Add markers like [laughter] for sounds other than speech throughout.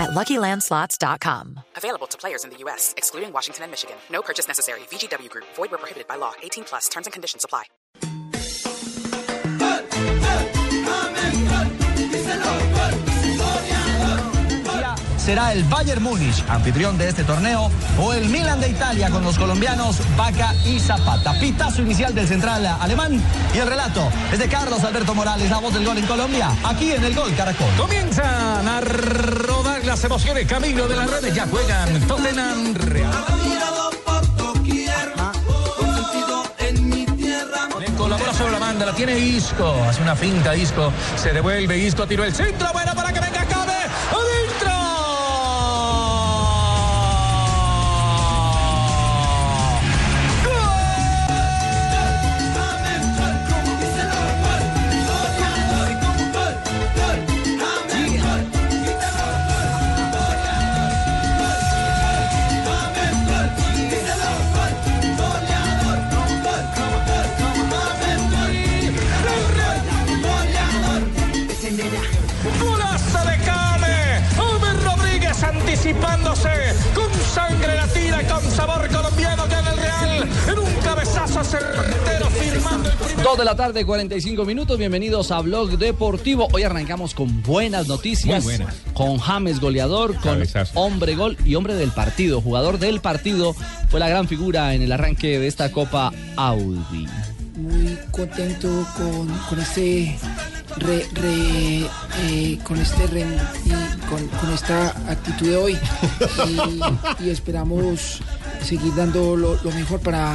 at LuckyLandSlots.com. Available to players in the U.S., excluding Washington and Michigan. No purchase necessary. VGW Group. Void where prohibited by law. 18 plus. Terms and conditions apply. será el Bayern Múnich, anfitrión de este torneo, o el Milan de Italia con los colombianos Vaca y Zapata. Pitazo inicial del central alemán y el relato es de Carlos Alberto Morales, la voz del gol en Colombia, aquí en el Gol Caracol. Comienzan a rodar las emociones camino de las redes, ya juegan Tottenham Real. Colabora sobre la banda, la tiene Isco, hace una finta Isco, se devuelve Isco, tiró el centro, bueno para que venga anticipándose con sangre latina y con sabor colombiano que en el Real. En un cabezazo certero firmando el primer. 2 de la tarde, 45 minutos. Bienvenidos a Blog Deportivo. Hoy arrancamos con buenas noticias. Muy buenas. Con James goleador, con Cabezazo. hombre gol y hombre del partido. Jugador del partido. Fue la gran figura en el arranque de esta Copa Audi. muy contento con, con este re, eh, con este re- y con, esta actitud de hoy. Y, esperamos seguir dando lo, mejor para,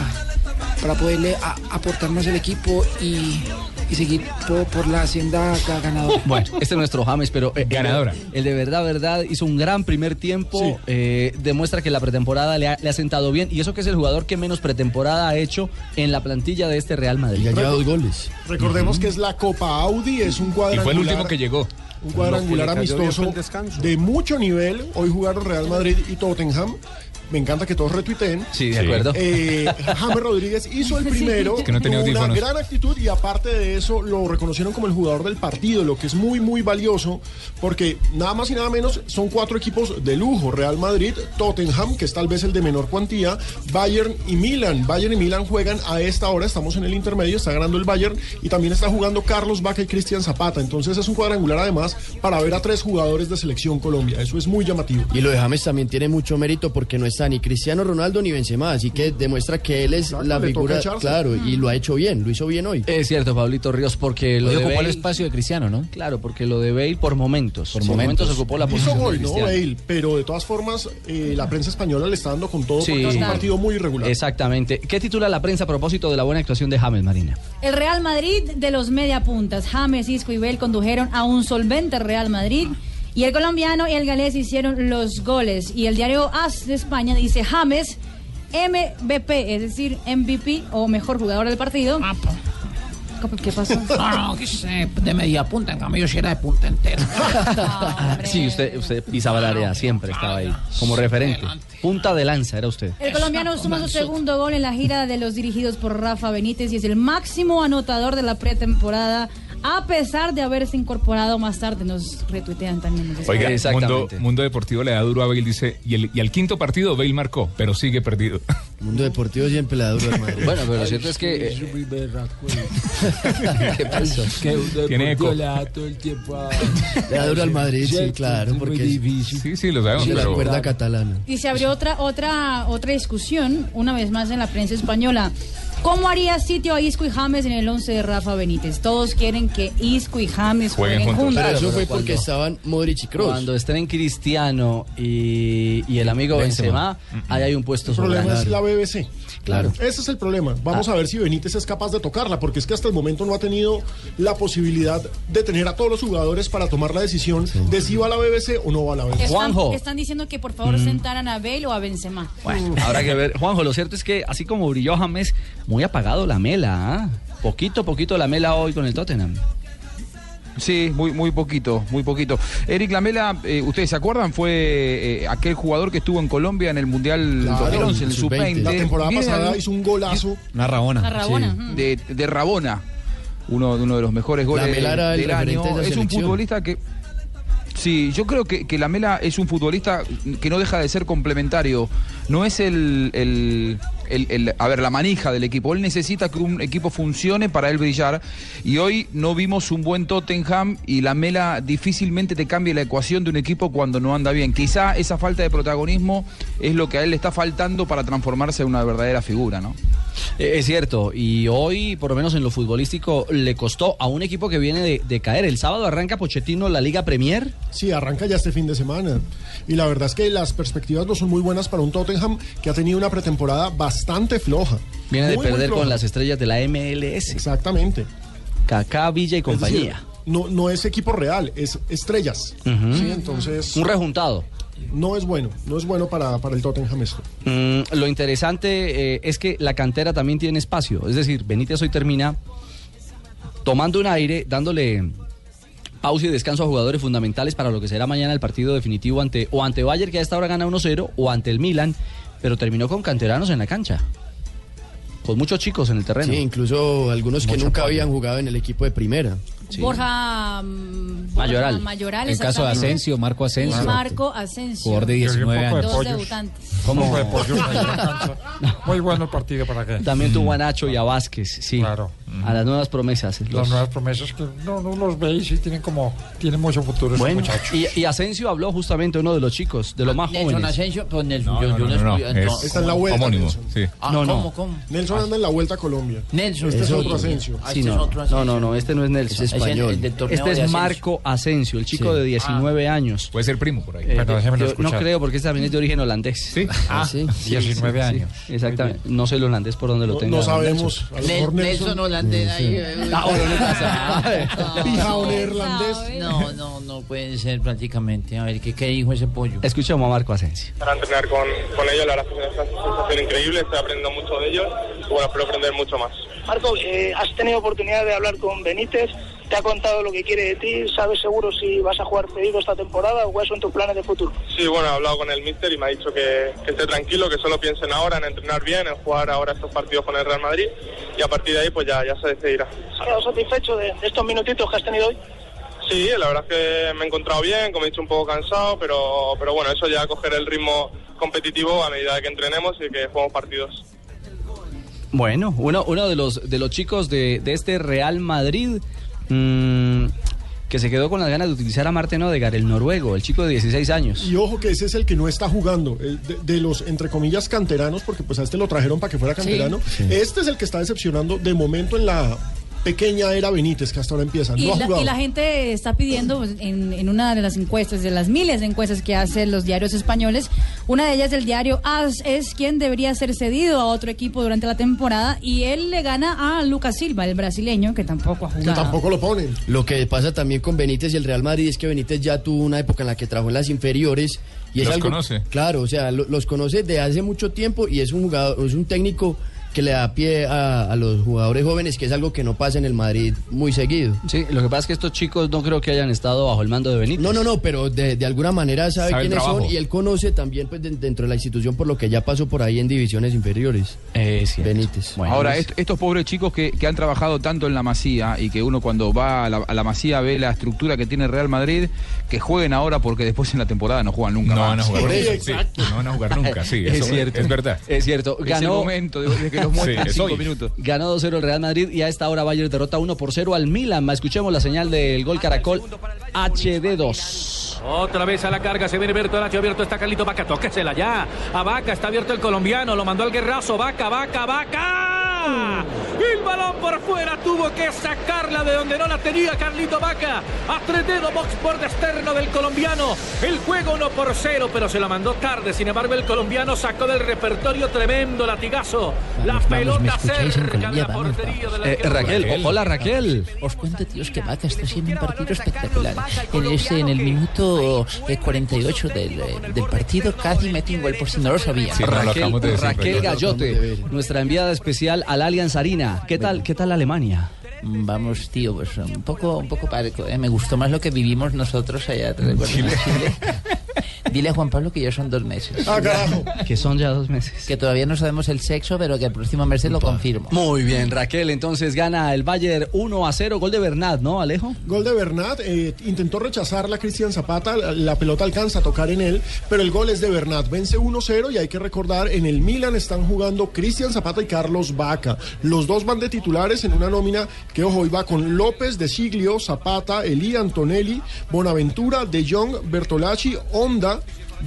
para poderle aportar más al equipo y, y seguir por, por la ga- ganadora. [laughs] Bueno, este es nuestro James, pero eh, Ganadora. El, de verdad, verdad, hizo un gran primer tiempo. eh, demuestra que la pretemporada le ha, le ha sentado bien. Y eso que es el jugador que menos pretemporada ha hecho en la plantilla de este Real Madrid. goles. Recordemos que es la Copa Audi, es un Y cuadrangular. fue el último que llegó. Un cuadrangular amistoso de mucho nivel. Hoy jugaron Real Madrid y Tottenham. Me encanta que todos retuiteen. Sí, de acuerdo. Eh, James Rodríguez hizo el primero, [laughs] que no tenía tuvo una gran actitud y aparte de eso lo reconocieron como el jugador del partido, lo que es muy muy valioso porque nada más y nada menos son cuatro equipos de lujo, Real Madrid, Tottenham, que es tal vez el de menor cuantía, Bayern y Milan. Bayern y Milan juegan a esta hora, estamos en el intermedio, está ganando el Bayern y también está jugando Carlos Vaca y Cristian Zapata. Entonces es un cuadrangular además para ver a tres jugadores de selección Colombia. Eso es muy llamativo. Y lo de James también tiene mucho mérito porque no está ni Cristiano Ronaldo ni Benzema, así que demuestra que él es Exacto, la figura, claro, y lo ha hecho bien, lo hizo bien hoy. Es cierto, Pablito Ríos, porque lo de ocupó el Bale- espacio de Cristiano, ¿no? Claro, porque lo de Bale por momentos. Por momentos. ocupó la Hizo posición de gol, ¿no, Cristiano. Bale? Pero de todas formas, eh, la prensa española le está dando con todo Sí. porque es un partido muy irregular. Exactamente. ¿Qué titula la prensa a propósito de la buena actuación de James Marina? El Real Madrid de los mediapuntas, James, Isco y Bell condujeron a un solvente Real Madrid y el colombiano y el galés hicieron los goles. Y el diario AS de España dice James MVP, es decir, MVP o mejor jugador del partido. ¿Qué pasó? No, no, que sé, de media punta, en cambio yo sí era de punta entera. [laughs] Sí, usted, usted pisaba el área, siempre estaba ahí, como referente. Punta de lanza era usted. El colombiano suma su segundo gol en la gira de los dirigidos por Rafa Benítez y es el máximo anotador de la pretemporada a pesar de haberse incorporado más tarde. Nos retuitean también. nos. Oiga, Mundo, Exactamente. Mundo Deportivo le da duro a Bale, dice, y, el, y al quinto partido Bale marcó, pero sigue perdido. [laughs] Mundo Deportivo siempre le da duro al Madrid. Bueno, pero lo cierto es que... eh, [laughs] ¿Qué pasó? Tiene eco. le da todo el tiempo a... le da duro al Madrid, sí, claro, porque es Sí, sí, lo sabemos, de la pero... cuerda catalana. Y se abrió otra, otra, otra discusión, una vez más en la prensa española. ¿Cómo haría sitio a Isco y James en el 11 de Rafa Benítez? Todos quieren que Isco y James Jueguen jueguen, juntos. Pero eso fue cuando- porque estaban Modric y Kroos. Cuando estén Cristiano y, y el amigo Benzema, ahí hay un puesto El problema es la BBC. Claro. Ese es el problema. Vamos a ver si Benítez es capaz de tocarla, porque es que hasta el momento no ha tenido la posibilidad de tener a todos los jugadores para tomar la decisión de si va a la BBC o no va a la BBC. Están, Juanjo. están diciendo que por favor sentaran a Bale o a Benzema. Bueno, habrá que ver. Juanjo, lo cierto es que así como brilló James, muy apagado la mela, ¿ah? Poquito, poquito la mela hoy con el Tottenham. Sí, muy, muy poquito, muy poquito. Eric Lamela, eh, ¿ustedes se acuerdan? Fue eh, aquel jugador que estuvo en Colombia en el Mundial Claro, 2011, en el el sub-20. Sub-20. La temporada pasada hizo un golazo. Una rabona. Una rabona, Sí, ujú. de, de Rabona, uno, uno de los mejores goles Lamela del año. de Es un futbolista que... Sí, yo creo que, que Lamela es un futbolista que no deja de ser complementario. No es el, el- el- el- a ver, la manija del equipo. Él necesita que un equipo funcione para él brillar. Y hoy no vimos un buen Tottenham y Lamela difícilmente te cambia la ecuación de un equipo cuando no anda bien. Quizá esa falta de protagonismo es lo que a él le está faltando para transformarse en una verdadera figura, ¿no? Eh, Es cierto, y hoy, por lo menos en lo futbolístico, le costó a un equipo que viene de, de caer. El sábado arranca Pochettino la Liga Premier. Sí, arranca ya este fin de semana. Y la verdad es que las perspectivas no son muy buenas para un Tottenham que ha tenido una pretemporada bastante floja. Viene de perder con las estrellas de la MLS. Exactamente. Kaká, Villa y decir, compañía. no, no es equipo real, es estrellas. Sí, entonces Un rejuntado. no es bueno, no es bueno para, para el Tottenham esto. Mm, lo interesante eh, es que la cantera también tiene espacio. Es decir, Benítez hoy termina tomando un aire, dándole pausa y descanso a jugadores fundamentales para lo que será mañana el partido definitivo ante o ante Bayern que a esta hora gana 1-0 o ante el Milan, pero terminó con canteranos en la cancha. Con muchos chicos en el terreno. Sí, incluso algunos que Mucho nunca apoyo. habían jugado en el equipo de primera. Borja, mm, Borja Mayoral. Mayoral, En caso de. Asensio, Marco Asensio. Marco Asensio. Jugador de 19 años. Dos debutantes. ¿Cómo? Fue pollo. [laughs] Muy bueno el partido para qué. También tuvo a Nacho y a Vázquez, sí. Claro. A las nuevas promesas. Las nuevas promesas que no, no los veis y tienen como tienen mucho futuro esos muchachos. y, y Asensio habló justamente uno de los chicos, de los más Nelson jóvenes. Asensio, pues Nelson, No, yo, no, yo no, no, no, estoy- es no, Está en la vuelta. homónimo, Nelson. sí. Ah, No, no. ¿Cómo, cómo? Nelson anda en la vuelta a Colombia. Nelson, Este es otro Asensio. Ah, Sí, este no. es otro no, Asensio. no, no, este no es Nelson. Es Es el- español. Este es. Marco Asensio, el chico Sí. de 19 años. Puede ser primo por ahí. Eh, déjemelo yo no creo porque este también es de origen holandés. Sí. Ah, sí. 19 años. Exactamente. No sé el holandés por dónde lo No, tenga. no sabemos. Nelson. A lo holandés ahí. eh, Ah. [laughs] No, no, no pueden ser prácticamente. A ver, ¿qué, qué dijo ese pollo? Escuchemos a Marco Asensio. para entrenar con, con ellos, la verdad es que es una sensación increíble, estoy aprendiendo mucho de ellos bueno, espero aprender mucho más. Marco, eh, has tenido oportunidad de hablar con Benítez, te ha contado lo que quiere de ti, sabes seguro si vas a jugar cedido esta temporada o cuáles son tus planes de futuro. Sí, bueno, he hablado con el míster y me ha dicho que, que esté tranquilo, que solo piensen ahora en entrenar bien, en jugar ahora estos partidos con el Real Madrid y a partir de ahí pues ya, ya se decidirá. ¿Has quedado satisfecho de, de estos minutitos que has tenido hoy? Sí, la verdad es que me he encontrado bien, como he dicho un poco cansado, pero, pero bueno, eso ya coger el ritmo competitivo a medida que entrenemos y que juguemos partidos. Bueno, uno, uno de los de los chicos de, de este Real Madrid mm, que se quedó con las ganas de utilizar a Marten Odegaard, el noruego, el chico de 16 años. Y ojo que ese es el que no está jugando, de, de los entre comillas canteranos, porque pues a este lo trajeron para que fuera canterano. Este es el que está decepcionando de momento en la pequeña era Benítez, que hasta ahora empieza. Y, No ha la, jugado. y la gente está pidiendo en, en una de las encuestas, de las miles de encuestas que hacen los diarios españoles, una de ellas del diario AS es quien debería ser cedido a otro equipo durante la temporada y él le gana a Lucas Silva, el brasileño, que tampoco ha Que jugado. tampoco lo ponen. Lo que pasa también con Benítez y el Real Madrid es que Benítez ya tuvo una época en la que trabajó en las inferiores y es Los algo conoce. claro, o sea, lo- los conoce de hace mucho tiempo y es un jugador, es un técnico que le da pie a, a los jugadores jóvenes, que es algo que no pasa en el Madrid muy seguido. Sí, lo que pasa es que estos chicos no creo que hayan estado bajo el mando de Benítez. No, no, no, pero de, de alguna manera sabe, quiénes son y él conoce también pues, de- dentro de la institución por lo que ya pasó por ahí en divisiones inferiores. Eh, cierto. Benítez. Bueno, Ahora, es- est- estos pobres chicos que, que han trabajado tanto en la Masía y que uno cuando va a la, a la Masía ve la estructura que tiene Real Madrid, que jueguen ahora porque después en la temporada no juegan nunca No más. van a jugar Por nunca. eso, sí, no van a jugar nunca, sí. [laughs] es cierto. Es verdad. Es cierto. Es el Ganó, momento de, de que los muestren Sí, es cinco hoy. minutos. ganó 2-0 el Real Madrid y a esta hora Bayern derrota 1 por 0 al Milan. Escuchemos la señal del gol Caracol HD2. Otra vez a la carga, se viene Bertolaccio, abierto está Carlito Vaca, tóquesela ya. A Vaca, está abierto el colombiano, lo mandó al guerrazo, Vaca, Vaca, Vaca. El balón por fuera, tuvo que sacarla de donde no la tenía Carlito Vaca. Atretero box por externo del colombiano. El juego 1 por 0, pero se la mandó tarde. Sin embargo, el colombiano sacó del repertorio tremendo latigazo. La Vamos, vamos, ¿me escucháis en Colombia? la Vamos, la Eh, Raquel, hola Raquel. Os cuento, tíos, que Vaca está haciendo un partido espectacular. En, ese, en el minuto eh, 48 del, eh, del partido casi metió un gol por si no lo sabían. Sí, no, lo Raquel, de decir, Raquel Raquel. Gallote, nuestra enviada especial al Allianz Arena. ¿Qué tal, qué tal Alemania? Vamos, tío, pues un poco, un poco parco, ¿eh? Me gustó más lo que vivimos nosotros allá, ¿te recuerdas? En Chile. [laughs] Dile a Juan Pablo que ya son dos meses. Ah, carajo. Que son ya dos meses. Que todavía no sabemos el sexo, pero que el próximo mes se lo confirmo. Muy bien, Raquel. Entonces gana el Bayern 1 a 0. Gol de Bernat, ¿no, Alejo? Gol de Bernat, eh, intentó rechazarla Cristian Zapata, la, la pelota alcanza a tocar en él, pero el gol es de Bernat, vence 1-0 y hay que recordar, en el Milan están jugando Cristian Zapata y Carlos Vaca. Los dos van de titulares en una nómina que, ojo, hoy va con López, De Siglio, Zapata, Elí, Antonelli, Bonaventura, De Jong, Bertolacci, Honda,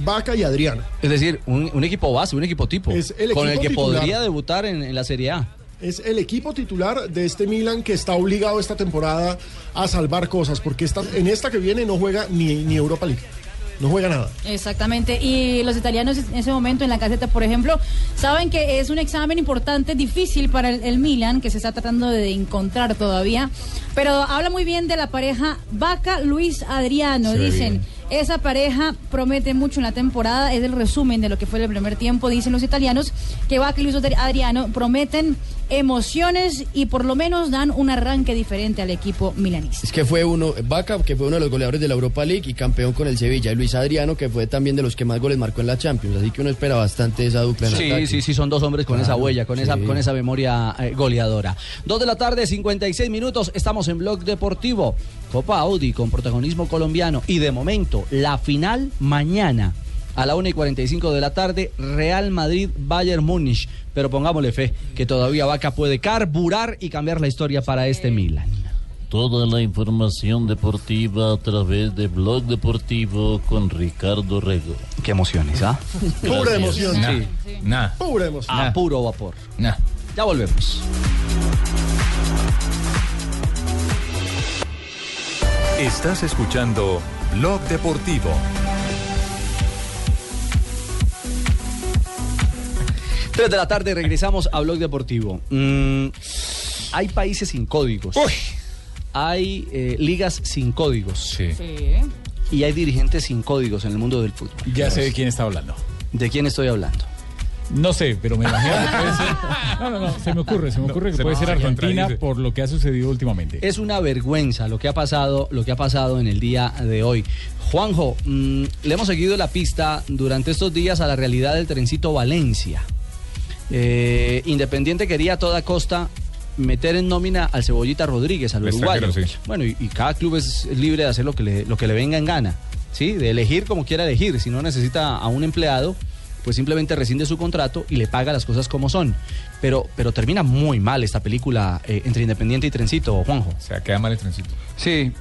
Vaca y Adriano. Es decir, un, un equipo base, un equipo tipo. Es el con el equipo que titular. podría debutar en, en la Serie A. Es el equipo titular de este Milan que está obligado esta temporada a salvar cosas, porque esta- en esta que viene no juega ni, ni Europa League. No juega nada. Exactamente. Y los italianos en ese momento en la caseta, por ejemplo, saben que es un examen importante, difícil para el, el Milan, que se está tratando de encontrar todavía. Pero habla muy bien de la pareja Vaca Luis Adriano. Se Dicen, bien. Esa pareja promete mucho en la temporada. Es el resumen de lo que fue el primer tiempo. Dicen los italianos que Luis Adriano prometen emociones y por lo menos dan un arranque diferente al equipo milanista. Es que fue uno, Vaca, que fue uno de los goleadores de la Europa League y campeón con el Sevilla, y Luis Adriano, que fue también de los que más goles marcó en la Champions, así que uno espera bastante esa dupla en Sí, ataque. sí, sí, son dos hombres con Claro, esa huella, con, esa, con esa memoria eh, goleadora. Dos de la tarde, 56 minutos, estamos en Blog Deportivo. Copa Audi con protagonismo colombiano. Y de momento, la final mañana a la 1 y 45 de la tarde, Real Madrid-Bayern Múnich. Pero pongámosle fe, que todavía Vaca puede carburar y cambiar la historia para este Milan. Toda la información deportiva a través de Blog Deportivo con Ricardo Rego. Qué emociones, ¿ah? Pura emoción. Sí. Nah. Pura emoción. A puro vapor. Nah. Ya volvemos. Estás escuchando Blog Deportivo. Tres de la tarde regresamos a Blog Deportivo. Mm, hay países sin códigos. Hay eh, ligas sin códigos. Y hay dirigentes sin códigos en el mundo del fútbol. Ya sé de quién está hablando. ¿De quién estoy hablando? No sé, pero me imagino que puede ser. [laughs] No, no, no, se me ocurre, se me ocurre que puede ser se Argentina por lo que ha sucedido últimamente. Es una vergüenza lo que ha pasado, lo que ha pasado en el día de hoy. Juanjo, mm, le hemos seguido la pista durante estos días a la realidad del trencito Valencia. Eh, Independiente quería a toda costa meter en nómina al Cebollita Rodríguez, al uruguayo. sí. Bueno, y, y cada club es libre de hacer lo que le, lo que le venga en gana, ¿sí? De elegir como quiera elegir. Si no necesita a un empleado, pues simplemente rescinde su contrato y le paga las cosas como son. Pero, pero termina muy mal esta película eh, entre Independiente y Trencito, Juanjo. O sea, queda mal el trencito. Sí,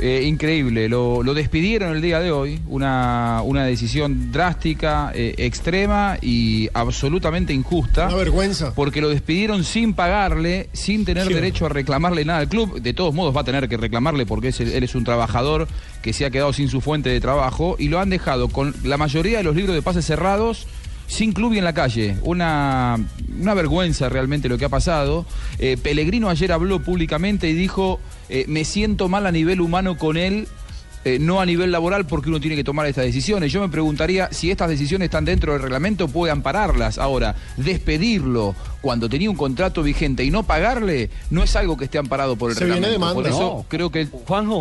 eh, increíble. Lo, lo despidieron el día de hoy. Una, una decisión drástica, eh, extrema y absolutamente injusta. Una vergüenza. Porque lo despidieron sin pagarle, sin tener Sí. derecho a reclamarle nada al club. De todos modos va a tener que reclamarle porque es- él es un trabajador que se ha quedado sin su fuente de trabajo y lo han dejado con la mayoría de los libros de pases cerrados. Sin club y en la calle. Una, una vergüenza realmente lo que ha pasado. Eh, Pellegrino ayer habló públicamente y dijo, eh, me siento mal a nivel humano con él, eh, no a nivel laboral porque uno tiene que tomar estas decisiones. Yo me preguntaría si estas decisiones están dentro del reglamento, puede ampararlas. Ahora, despedirlo cuando tenía un contrato vigente y no pagarle, no es algo que esté amparado por el Se viene reglamento. Por eso No. creo que,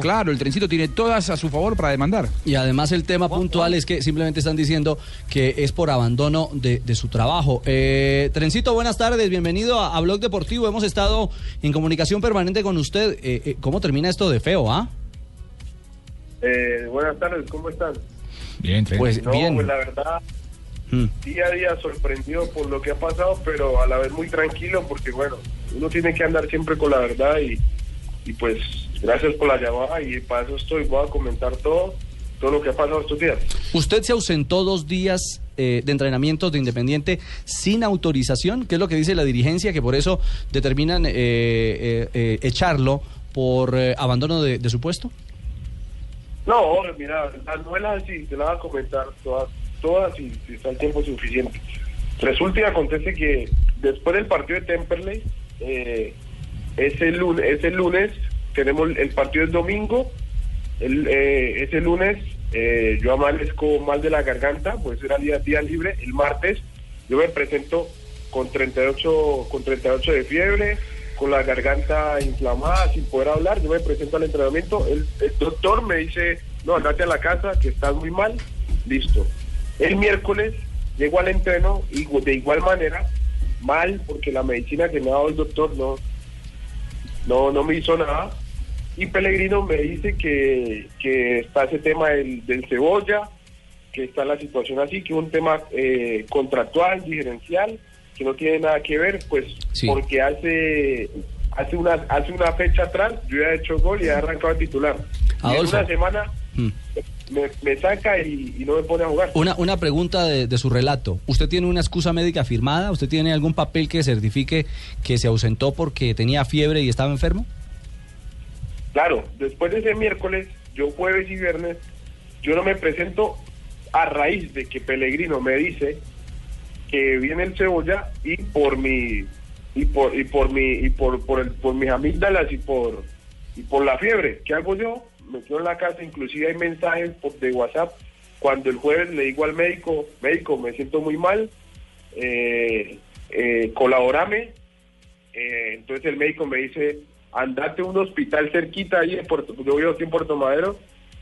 claro, el trencito tiene todas a su favor para demandar. Y además el tema puntual es que simplemente están diciendo que es por abandono de, de su trabajo. Eh, Trencito, buenas tardes, bienvenido a, a Blog Deportivo. Hemos estado en comunicación permanente con usted. Eh, eh, ¿Cómo termina esto de feo, ah? Eh, buenas tardes, ¿cómo están? Bien, Pues no, bien. pues la verdad, Mm. día a día sorprendido por lo que ha pasado, pero a la vez muy tranquilo porque, bueno, uno tiene que andar siempre con la verdad y, y pues gracias por la llamada y para eso estoy, voy a comentar todo, todo lo que ha pasado estos días. Usted se ausentó dos días eh, de entrenamientos de Independiente sin autorización, que es lo que dice la dirigencia, que por eso determinan eh, eh, eh, echarlo por eh, abandono de, de su puesto. No, mira, la novela sí, te la voy a comentar todas, todas y si está el tiempo suficiente. Resulta y acontece que después del partido de Temperley, eh, ese, lunes, ese lunes, tenemos el partido es domingo, el, eh, ese lunes eh, yo amanezco mal de la garganta, pues era día, día libre, el martes yo me presento con 38, con 38 de fiebre, con la garganta inflamada, sin poder hablar. Yo me presento al entrenamiento, el, doctor me dice, no, andate a la casa, que estás muy mal, listo. El miércoles llego al entreno y de igual manera, mal, porque la medicina que me ha dado el doctor no, no, no me hizo nada. Y Pellegrino me dice que, que está ese tema del, del cebolla, que está la situación así, que un tema eh, contractual, diferencial, que no tiene nada que ver, pues porque hace hace una hace una fecha atrás yo ya he hecho gol y he arrancado a titular. Y en una semana Mm. me, me saca y, y no me pone a jugar. Una, una pregunta de, de su relato. ¿Usted tiene una excusa médica firmada? ¿Usted tiene algún papel que certifique que se ausentó porque tenía fiebre y estaba enfermo? Claro, después de ese miércoles, yo jueves y viernes, yo no me presento a raíz de que Pellegrino me dice viene el cebolla y por mi y por y por mi y por por, el, por mis amígdalas y por y por la fiebre. ¿Qué hago yo? Me quedo en la casa, inclusive hay mensajes de WhatsApp cuando el jueves le digo al médico, médico, me siento muy mal, eh, eh, colaborame. Eh, entonces el médico me dice, andate a un hospital cerquita ahí en Puerto, yo vivo aquí en Puerto Madero,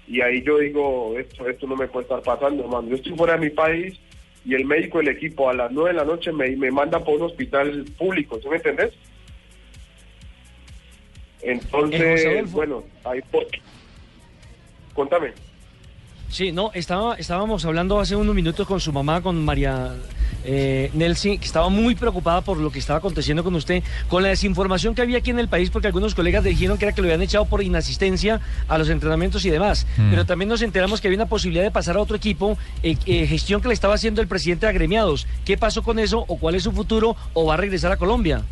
y ahí yo digo, esto, esto no me puede estar pasando, hermano. Yo estoy fuera de mi país y el médico del equipo a las 9 de la noche me, me manda por un hospital público, ¿sí me entendés? Entonces, bueno, ahí por... Contame. Sí, no, estaba, estábamos hablando hace unos minutos con su mamá, con María eh, Nelsi, que estaba muy preocupada por lo que estaba aconteciendo con usted, con la desinformación que había aquí en el país, porque algunos colegas dijeron que era que lo habían echado por inasistencia a los entrenamientos y demás. Mm. Pero también nos enteramos que había una posibilidad de pasar a otro equipo, eh, eh, gestión que le estaba haciendo el presidente de agremiados. ¿Qué pasó con eso? ¿O cuál es su futuro? ¿O va a regresar a Colombia?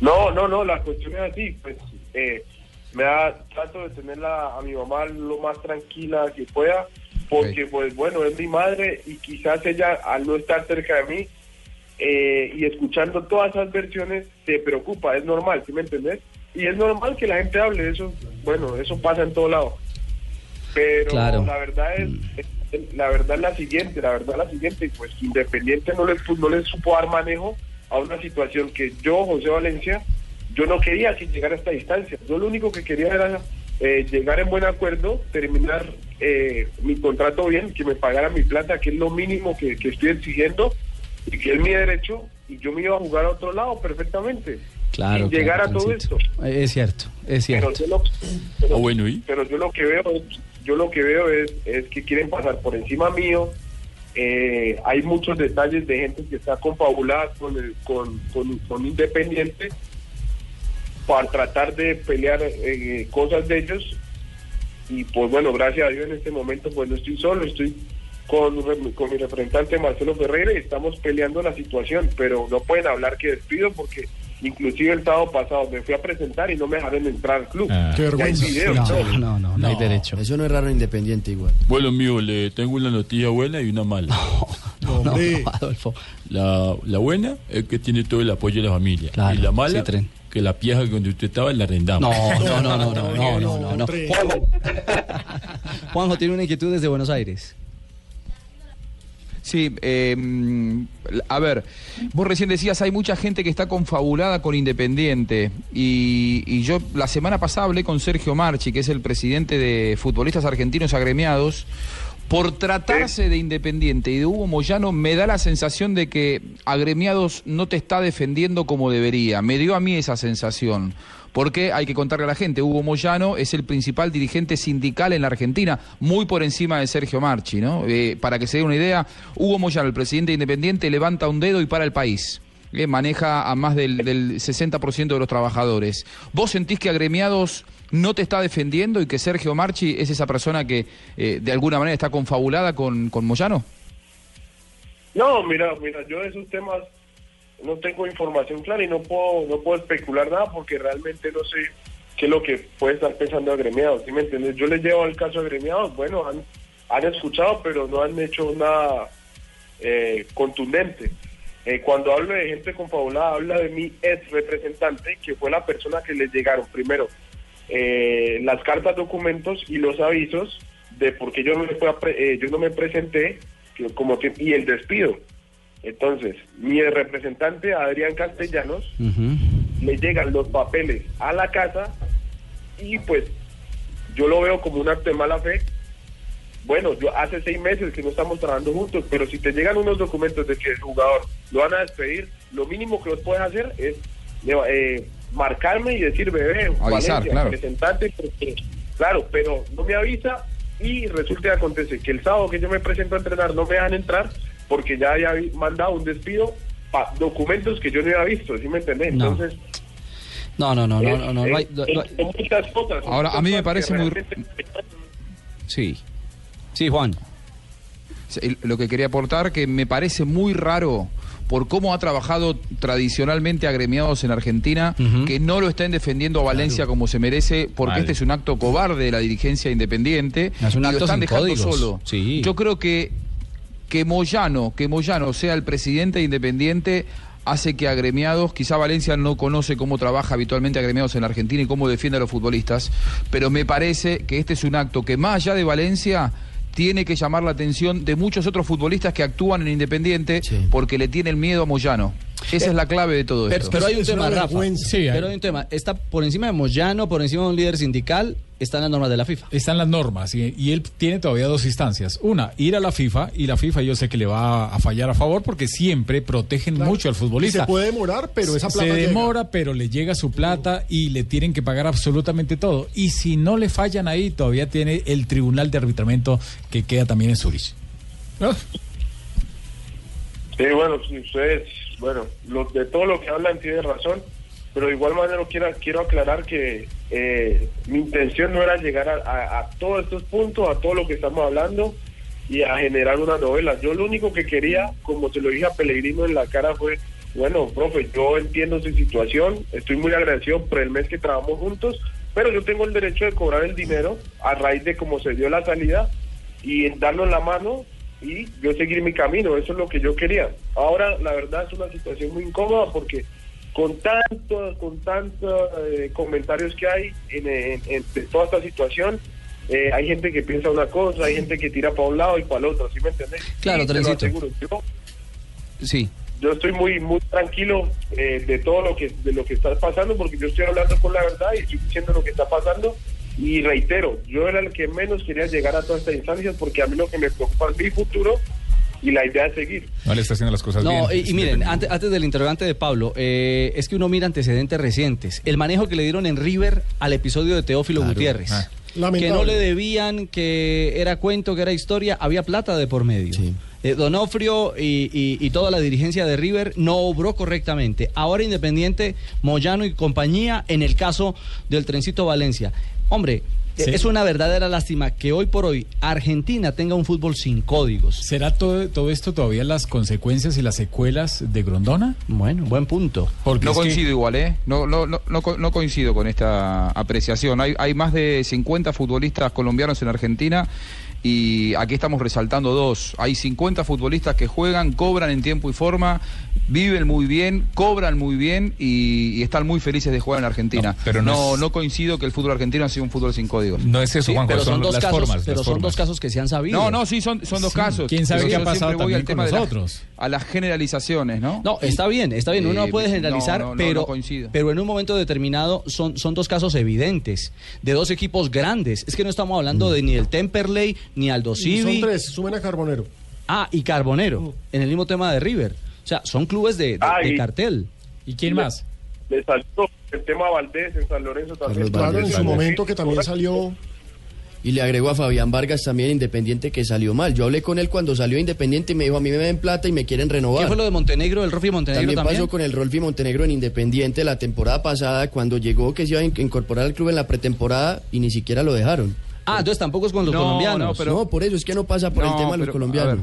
No, no, no, la cuestión es así, pues eh, me da, trato de tenerla a mi mamá lo más tranquila que pueda, porque pues bueno, es mi madre y quizás ella al no estar cerca de mí eh, y escuchando todas esas versiones se preocupa, es normal, ¿sí me entendés? Y es normal que la gente hable, eso, bueno, eso pasa en todo lado. Pero Claro. la verdad es, es- la verdad es la siguiente, la verdad es la siguiente, pues Independiente no les, pu- no les supo dar manejo a una situación que yo, José Valencia, yo no quería que llegara a esta distancia. Yo lo único que quería era eh, llegar en buen acuerdo, terminar eh, mi contrato bien, que me pagaran mi plata, que es lo mínimo que, que estoy exigiendo y que es mi derecho, y yo me iba a jugar a otro lado perfectamente. Claro. sin llegar claro, a todo esto. Eh, Es cierto, es Pero cierto. yo lo, pero, bueno, ¿y? pero yo lo que veo es, yo lo que veo es, es que quieren pasar por encima mío. Eh, hay muchos detalles de gente que está confabulada con, el- con, con, con Independiente para tratar de pelear eh, cosas de ellos. Y pues bueno, gracias a Dios en este momento pues no estoy solo, estoy con, con mi representante Marcelo Ferreira y estamos peleando la situación, pero no pueden hablar que despido porque inclusive el sábado pasado me fui a presentar y no me dejaron entrar al club. Ah. Qué Ya hay vergüenza. video No, todo. No, no, no hay derecho. Eso no es raro en Independiente igual. Bueno, amigo, le tengo una noticia buena y una mala. No, no, Adolfo. La, la buena es que tiene todo el apoyo de la familia. Claro, y la mala, sí, tren que la pieza donde usted estaba la arrendamos. No, no, no, no, no, [laughs] no, no, no. [laughs] Juanjo. Tiene una inquietud desde Buenos Aires. Sí, eh, a ver, vos recién decías, hay mucha gente que está confabulada con Independiente. Y, y, yo la semana pasada hablé con Sergio Marchi, que es el presidente de Futbolistas Argentinos Agremiados, por tratarse de Independiente y de Hugo Moyano, me da la sensación de que Agremiados no te está defendiendo como debería. Me dio a mí esa sensación. Porque hay que contarle a la gente, Hugo Moyano es el principal dirigente sindical en la Argentina, muy por encima de Sergio Marchi, ¿no? Eh, para que se dé una idea, Hugo Moyano, el presidente independiente, levanta un dedo y para el país. Eh, maneja a más del, del 60% de los trabajadores. ¿Vos sentís que Agremiados no te está defendiendo y que Sergio Marchi es esa persona que eh, de alguna manera está confabulada con, con Moyano? No, mira, mira, yo de esos temas no tengo información clara y no puedo, no puedo especular nada porque realmente no sé qué es lo que puede estar pensando agremiados, ¿sí me entiendes? Yo les llevo al caso agremiados, bueno, han, han escuchado, pero no han hecho nada eh, contundente. Eh, cuando hablo de gente confabulada, habla de mi ex representante, que fue la persona que les llegaron primero eh, las cartas, documentos y los avisos de por qué yo no me, fui a pre- eh, yo no me presenté que como que, y el despido. Entonces, mi representante, Adrián Castellanos, le llegan los papeles a la casa y pues yo lo veo como un acto de mala fe. Bueno, yo hace seis meses que no estamos trabajando juntos, pero si te llegan unos documentos de que el jugador lo van a despedir, lo mínimo que los puedes hacer es eh, marcarme y decir, bebé, Avisar, Valencia, claro. representante, porque- claro, pero no me avisa y resulta y acontece que el sábado que yo me presento a entrenar no me dejan entrar porque ya había mandado un despido pa- documentos que yo no había visto, ¿sí me entendés? No. Entonces, No, no, no, no, no, no, no hay- no- no hay- muchas cosas. Ahora, a mí me parece que muy- Sí. Sí, Juan. Lo que quería aportar, que me parece muy raro por cómo ha trabajado tradicionalmente agremiados en Argentina, que no lo estén defendiendo a Valencia como se merece, porque Vale. este es un acto cobarde de la dirigencia independiente. Es un y acto lo están dejando códigos. solo. Sí. Yo creo que, que Moyano, que Moyano sea el presidente de Independiente hace que agremiados, quizá Valencia no conoce cómo trabaja habitualmente agremiados en Argentina y cómo defiende a los futbolistas, pero me parece que este es un acto que más allá de Valencia tiene que llamar la atención de muchos otros futbolistas que actúan en Independiente porque le tienen miedo a Moyano. Esa es la clave de todo Pero, esto. pero hay un Es tema, Rafa. vergüenza. Sí, hay- pero hay un tema. Está por encima de Moyano, por encima de un líder sindical, están las normas de la FIFA. Están las normas y, y él tiene todavía dos instancias. Una, ir a la FIFA y la FIFA yo sé que le va a fallar a favor porque siempre protegen mucho al futbolista. Y se puede demorar, pero esa plata Se llega. demora, pero le llega su plata y le tienen que pagar absolutamente todo. Y si no le fallan ahí, todavía tiene el tribunal de arbitramiento que queda también en Zurich. Sí, bueno, si ustedes, bueno, lo- de todo lo que hablan tienen razón, pero de igual manera quiero, quiero aclarar que eh, mi intención no era llegar a, todos estos puntos, a todo lo que estamos hablando y a generar una novela. Yo lo único que quería, como se lo dije a Pellegrino en la cara, fue, bueno, profe, yo entiendo su situación, estoy muy agradecido por el mes que trabajamos juntos, pero yo tengo el derecho de cobrar el dinero a raíz de cómo se dio la salida y darnos la mano y yo seguir mi camino, eso es lo que yo quería. Ahora, la verdad, es una situación muy incómoda porque con tanto, con tantos eh, comentarios que hay en, en- en- de toda esta situación, eh, hay gente que piensa una cosa, hay gente que tira para un lado y para el otro, ¿sí me entendés? Claro, te lo aseguro, yo- Sí. yo estoy muy muy tranquilo eh, de todo lo que de lo que está pasando porque yo estoy hablando con la verdad y estoy diciendo lo que está pasando y reitero yo era el que menos quería llegar a todas estas instancias porque a mí lo que me preocupa es mi futuro y la idea es seguir No le está haciendo las cosas No, bien. y, y miren, antes, antes del interrogante de Pablo, eh, es que uno mira antecedentes recientes. El manejo que le dieron en River al episodio de Teófilo Gutiérrez. Ah. Que no le debían, que era cuento, que era historia, había plata de por medio. Eh, Donofrio y, y- y toda la dirigencia de River no obró correctamente. Ahora Independiente, Moyano y compañía en el caso del Trencito Valencia. Hombre, Sí. es una verdadera lástima que hoy por hoy Argentina tenga un fútbol sin códigos. ¿Será todo, todo esto todavía las consecuencias y las secuelas de Grondona? Bueno, buen punto. Porque no que- coincido igual, ¿eh? No, no, no, no, co- no coincido con esta apreciación. Hay, hay más de 50 futbolistas colombianos en Argentina y aquí estamos resaltando dos. Hay 50 futbolistas que juegan, cobran en tiempo y forma, viven muy bien, cobran muy bien y, y están muy felices de jugar en Argentina. No, pero no no, es- no coincido que el fútbol argentino ha sido un fútbol sin códigos. No es eso, Sí, pero son, dos las casos, formas. pero las son formas. dos casos que se han sabido. No, no, sí, son, son dos Sí, casos. quién sabe Pero qué ha pasado voy al también tema con de los las- otros. a las generalizaciones, ¿no? No, está bien, está bien, uno no Eh, puede generalizar, no, no, no, pero, no coincido. pero en un momento determinado son, son dos casos evidentes, de dos equipos grandes. Es que no estamos hablando de ni el Temperley, ni Aldo Y son Civi. tres, sumen a Carbonero. Ah, y Carbonero, en el mismo tema de River. O sea, son clubes de, de- Ah, de cartel. ¿Y quién más? le salió el tema Valdés en San Lorenzo también en su Valdés. momento que también salió. Y le agregó a Fabián Vargas también Independiente que salió mal. Yo hablé con él cuando salió Independiente y me dijo, a mí me den plata y me quieren renovar. ¿Qué fue lo de Montenegro, el Rofi Montenegro También, también? pasó con el Rolfi Montenegro en Independiente la temporada pasada, cuando llegó que se iba a in- incorporar al club en la pretemporada y ni siquiera lo dejaron. Ah, entonces tampoco es con los No, colombianos. no, pero- no, por eso es que no pasa por el tema de los pero, colombianos.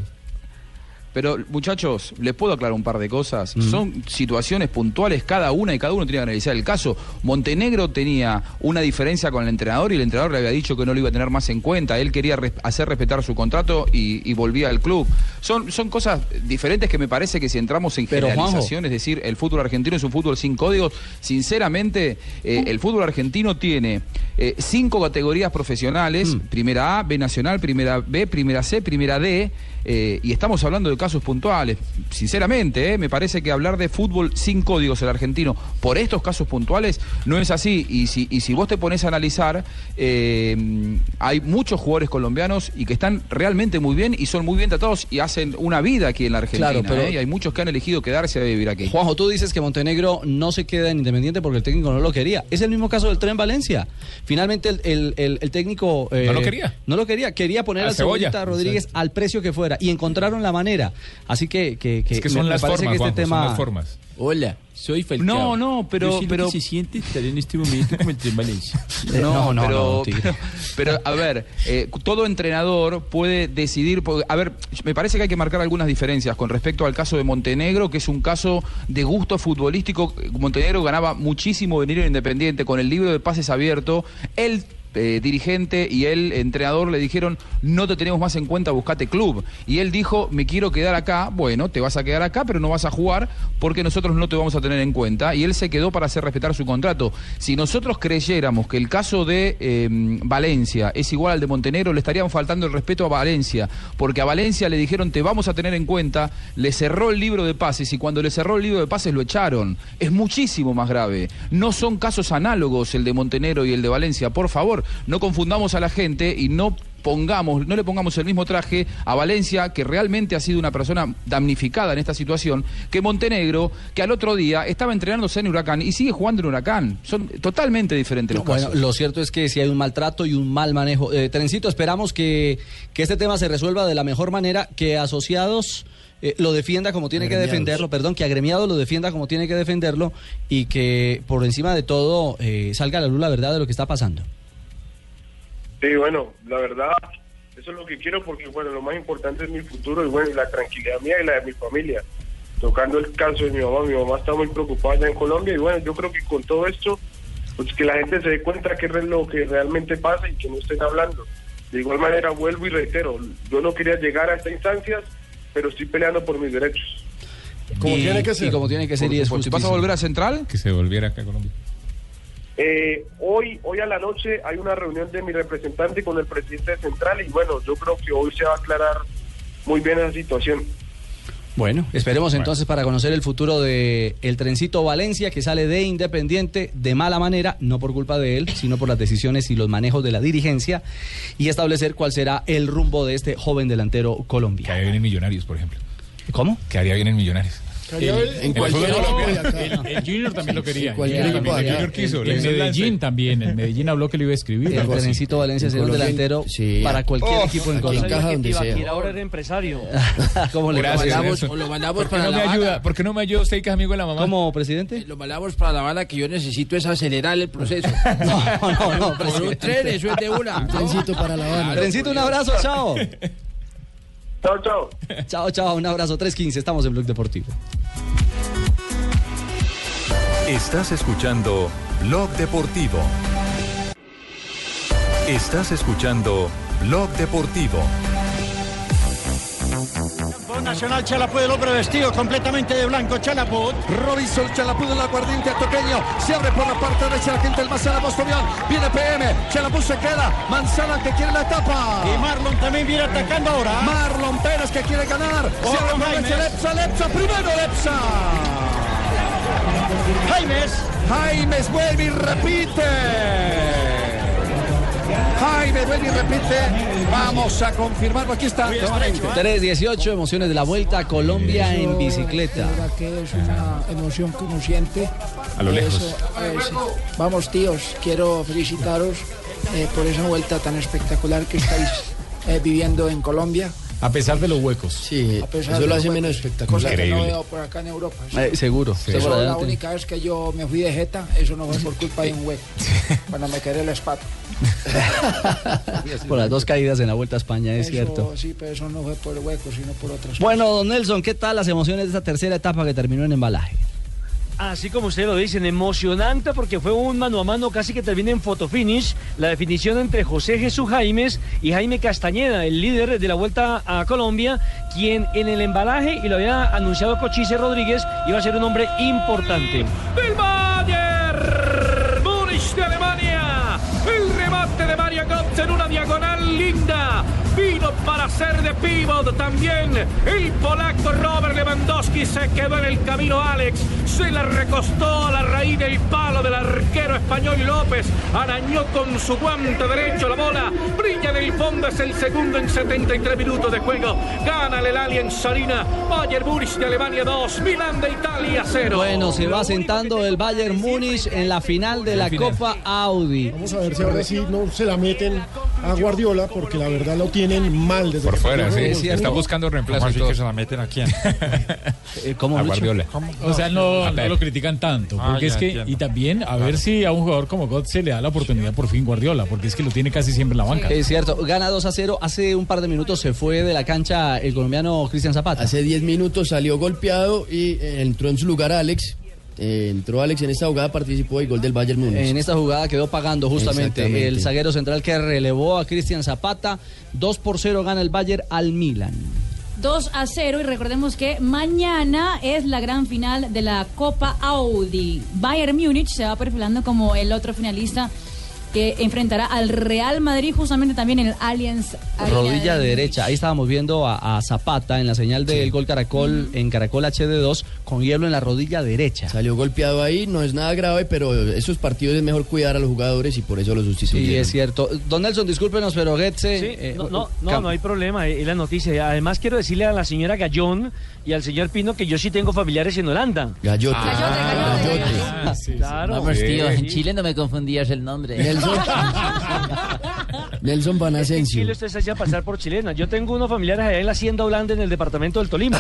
Pero muchachos, les puedo aclarar un par de cosas. Son situaciones puntuales cada una y cada uno tiene que analizar el caso. Montenegro tenía una diferencia con el entrenador y el entrenador le había dicho que no lo iba a tener más en cuenta. Él quería res- hacer respetar su contrato y, y volvía al club. Son, son cosas diferentes que me parece que si entramos en Pero, generalización, es decir, el fútbol argentino es un fútbol sin códigos, sinceramente, eh, el fútbol argentino tiene eh, cinco categorías profesionales, primera A, B Nacional, primera B, primera C, primera D, eh, y estamos hablando de casos puntuales. Sinceramente, eh, me parece que hablar de fútbol sin códigos el argentino por estos casos puntuales no es así. Y si, y si vos te pones a analizar, eh, hay muchos jugadores colombianos y que están realmente muy bien y son muy bien tratados y hacen una vida aquí en la Argentina. Claro, pero- ¿eh? Y hay muchos que han elegido quedarse a vivir aquí. Juanjo, tú dices que Montenegro no se queda en Independiente porque el técnico no lo quería. Es el mismo caso del Tren Valencia. Finalmente el, el- el- el técnico... eh, No lo quería. No lo quería. Quería poner A a. Cebollita Rodríguez al precio que fuera. Y encontraron la manera. Así que... que, Es que son me- me las parece formas, que este Juanjo, son tema... las formas. Hola, soy Falcao. No, no, pero- Yo pero- que se siente estar en este momento como el Tren Valencia. No, no, pero, no, Tigre. pero, pero, a ver, eh, todo entrenador puede decidir. A ver, me parece que hay que marcar algunas diferencias con respecto al caso de Montenegro, que es un caso de gusto futbolístico. Montenegro ganaba muchísimo dinero en Independiente con el libro de pases abierto. Él. Eh, dirigente y el entrenador le dijeron no te tenemos más en cuenta, buscate club. Y él dijo, me quiero quedar acá, bueno, te vas a quedar acá, pero no vas a jugar porque nosotros no te vamos a tener en cuenta. Y él se quedó para hacer respetar su contrato. Si nosotros creyéramos que el caso de eh, Valencia es igual al de Montenegro, le estarían faltando el respeto a Valencia, porque a Valencia le dijeron te vamos a tener en cuenta, le cerró el libro de pases y cuando le cerró el libro de pases lo echaron. Es muchísimo más grave. No son casos análogos el de Montenegro y el de Valencia. Por favor, no confundamos a la gente y no pongamos, no le pongamos el mismo traje a Valencia, que realmente ha sido una persona damnificada en esta situación, que Montenegro, que al otro día estaba entrenándose en Huracán y sigue jugando en Huracán. Son totalmente diferentes los Bueno, casos. lo cierto es que si hay un maltrato y un mal manejo. Eh, Trencito, esperamos que, que este tema se resuelva de la mejor manera, que asociados eh, lo defienda como tiene que defenderlo, perdón, que agremiado lo defienda como tiene que defenderlo y que por encima de todo eh, salga a la luz la verdad de lo que está pasando. Sí, bueno, la verdad, eso es lo que quiero porque, bueno, lo más importante es mi futuro y, bueno, y la tranquilidad mía y la de mi familia. Tocando el caso de mi mamá, mi mamá está muy preocupada allá en Colombia y, bueno, yo creo que con todo esto, pues que la gente se dé cuenta qué es lo que realmente pasa y que no estén hablando. De igual manera, vuelvo y reitero, yo no quería llegar a estas instancias, pero estoy peleando por mis derechos. Como y, tiene que ser. y como tiene que ser Por y es supuesto. ¿Y ¿Vas a volver a Central? Que se volviera acá a Colombia. Eh, hoy, hoy a la noche hay una reunión de mi representante con el presidente de Central y, bueno, yo creo que hoy se va a aclarar muy bien esa situación. Bueno, esperemos entonces para conocer el futuro de el trencito Valencia que sale de Independiente de mala manera, no por culpa de él, sino por las decisiones y los manejos de la dirigencia y establecer cuál será el rumbo de este joven delantero Que colombiano. haría bien en Millonarios, por ejemplo. ¿Cómo? Que haría bien en Millonarios. Cayó El- el- en cualquier El, el- el- el Junior también lo quería. En cualquier El equipo de Junior quiso. El- El, el Medellín también. El Medellín habló que lo iba a escribir. El trencito Valencia será un Colombia, delantero sí. para cualquier Oh, equipo en Colombia. encaja donde sea. ahora era empresario. [laughs] ¿Cómo le? Nelson. o lo mandamos ¿Por qué para no La me Habana. ayuda? ¿Por qué no me ayuda usted que es amigo de la mamá? ¿Cómo, presidente? Lo mandamos para La Habana que yo necesito es acelerar el proceso. [laughs] No, no, no, Por un tren, eso es de una. Un trencito para La Habana. Trencito, un abrazo, chao. [laughs] Chao, chao. [laughs] Chao, chao, un abrazo. 3.15, estamos en Blog Deportivo. Estás escuchando Blog Deportivo. Estás escuchando Blog Deportivo. Nacional Chalapud, el hombre vestido completamente de blanco. Chalapud. Robinson Chalapud en la guardiente toqueño. Se abre por la parte derecha la gente del Manzana Bostovian. Viene PM. Chalapud se queda. Manzana que quiere la etapa. Y Marlon también viene atacando ahora. Marlon Pérez que quiere ganar. Se abre por derecha. Lepsa. Lepsa. Primero Lepsa. Jaimes. Jaimes vuelve y repite. Jaime vuelve y repite. Vamos a confirmarlo. Aquí está. nuevamente. 3.18, emociones de la vuelta a Colombia en bicicleta. que es una emoción que uno siente. A lo lejos. Eso, eh, sí. Vamos, tíos, quiero felicitaros eh, por esa vuelta tan espectacular que estáis eh, viviendo en Colombia. A pesar de los huecos. Sí, A pesar eso de lo hace menos Cosa espectacular. que no Increíble. veo por acá en Europa. sí. Eh, seguro. Eso, la única vez que yo me fui de jeta, eso no fue por culpa de un hueco. [laughs] Cuando me quedé la espalda. [laughs] Por las dos caídas en la Vuelta a España, es Eso, cierto. Sí, pero eso no fue por el hueco, sino por otras Bueno, don Nelson, ¿qué tal las emociones de esta tercera etapa que terminó en embalaje? Así como ustedes lo dicen, emocionante porque fue un mano a mano casi que termina en fotofinish. La definición entre José Jesús Jaimes y Jaime Castañeda, el líder de la Vuelta a Colombia, quien en el embalaje, y lo había anunciado Cochise Rodríguez, iba a ser un hombre importante. del Bayern Múnich de Alemania. El María Götze en una diagonal para ser de pivot también. El polaco Robert Lewandowski se quedó en el camino Alex. Se la recostó a la raíz del palo del arquero español López. Arañó con su guante derecho la bola. Brilla en el fondo. Es el segundo en 73 minutos de juego. Gana el Alien Sarina. Bayern Múnich de Alemania 2. Milán de Italia 0. Bueno, se va sentando el Bayern Múnich en la final de la Copa Audi. Vamos a ver si ahora sí no se la meten a Guardiola, porque la verdad lo tienen mal desde Por que fuera, sí. sí. Está buscando reemplazo y todo. que se la meten a quién? [laughs] ¿Cómo, a Lucho? Guardiola. O sea, no, lo critican tanto. Ah, Porque ya es que, entiendo. y también a ver si a un jugador como God se le da la oportunidad por fin Guardiola, porque es que lo tiene casi siempre en la banca. Es cierto, gana 2 a 0. Hace un par de minutos se fue de la cancha el colombiano Cristian Zapata. Hace 10 minutos salió golpeado y eh, entró en su lugar Alex. Eh, entró Alex en esta jugada, participó y gol del Bayern Múnich. En esta jugada quedó pagando justamente el zaguero central que relevó a Cristian Zapata. 2 por 0 gana el Bayern al Milan. 2 a 0 y recordemos que mañana es la gran final de la Copa Audi. Bayern Múnich se va perfilando como el otro finalista que enfrentará al Real Madrid justamente también en el Allianz Rodilla de derecha. Ahí estábamos viendo a, a Zapata en la señal del gol Caracol en Caracol HD2 con hielo en la rodilla derecha. Salió golpeado ahí, no es nada grave, pero esos partidos es mejor cuidar a los jugadores y por eso lo sustituyeron. Sí, es cierto. Don Nelson, discúlpenos, pero Getze. Sí, eh, no, no, no, no hay problema, eh, es la noticia. Además quiero decirle a la señora Gallón y al señor Pino que yo sí tengo familiares en Holanda. Gallote. Ah, Claro. Vamos, tío, en Chile no me confundías el nombre. Nelson, [laughs] Nelson Van En Asensio. Chile usted se hacía pasar por chilena. Yo tengo unos familiares allá en la Hacienda Holanda en el departamento del Tolima.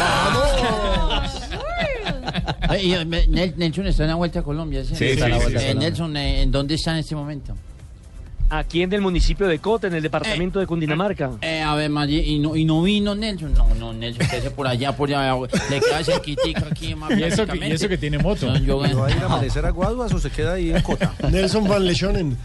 Me- Nel- Nelson está en la vuelta a Colombia. ¿sí? Sí, Está en la sí, vuelta a Eh, Colombia. Nelson, eh, ¿en dónde está en este momento? Aquí en el municipio de Cota, en el departamento de Cundinamarca. Eh, a ver, Maggi, ¿y no, ¿y no vino Nelson? No, no, Nelson, que ese por allá, por allá, le queda cerquitica aquí [laughs] más Y eso, que, y eso que tiene moto. No, yo- ¿Va a ir a amanecer a Guaduas o se queda ahí en Cota? [laughs] Nelson Van Lechonen.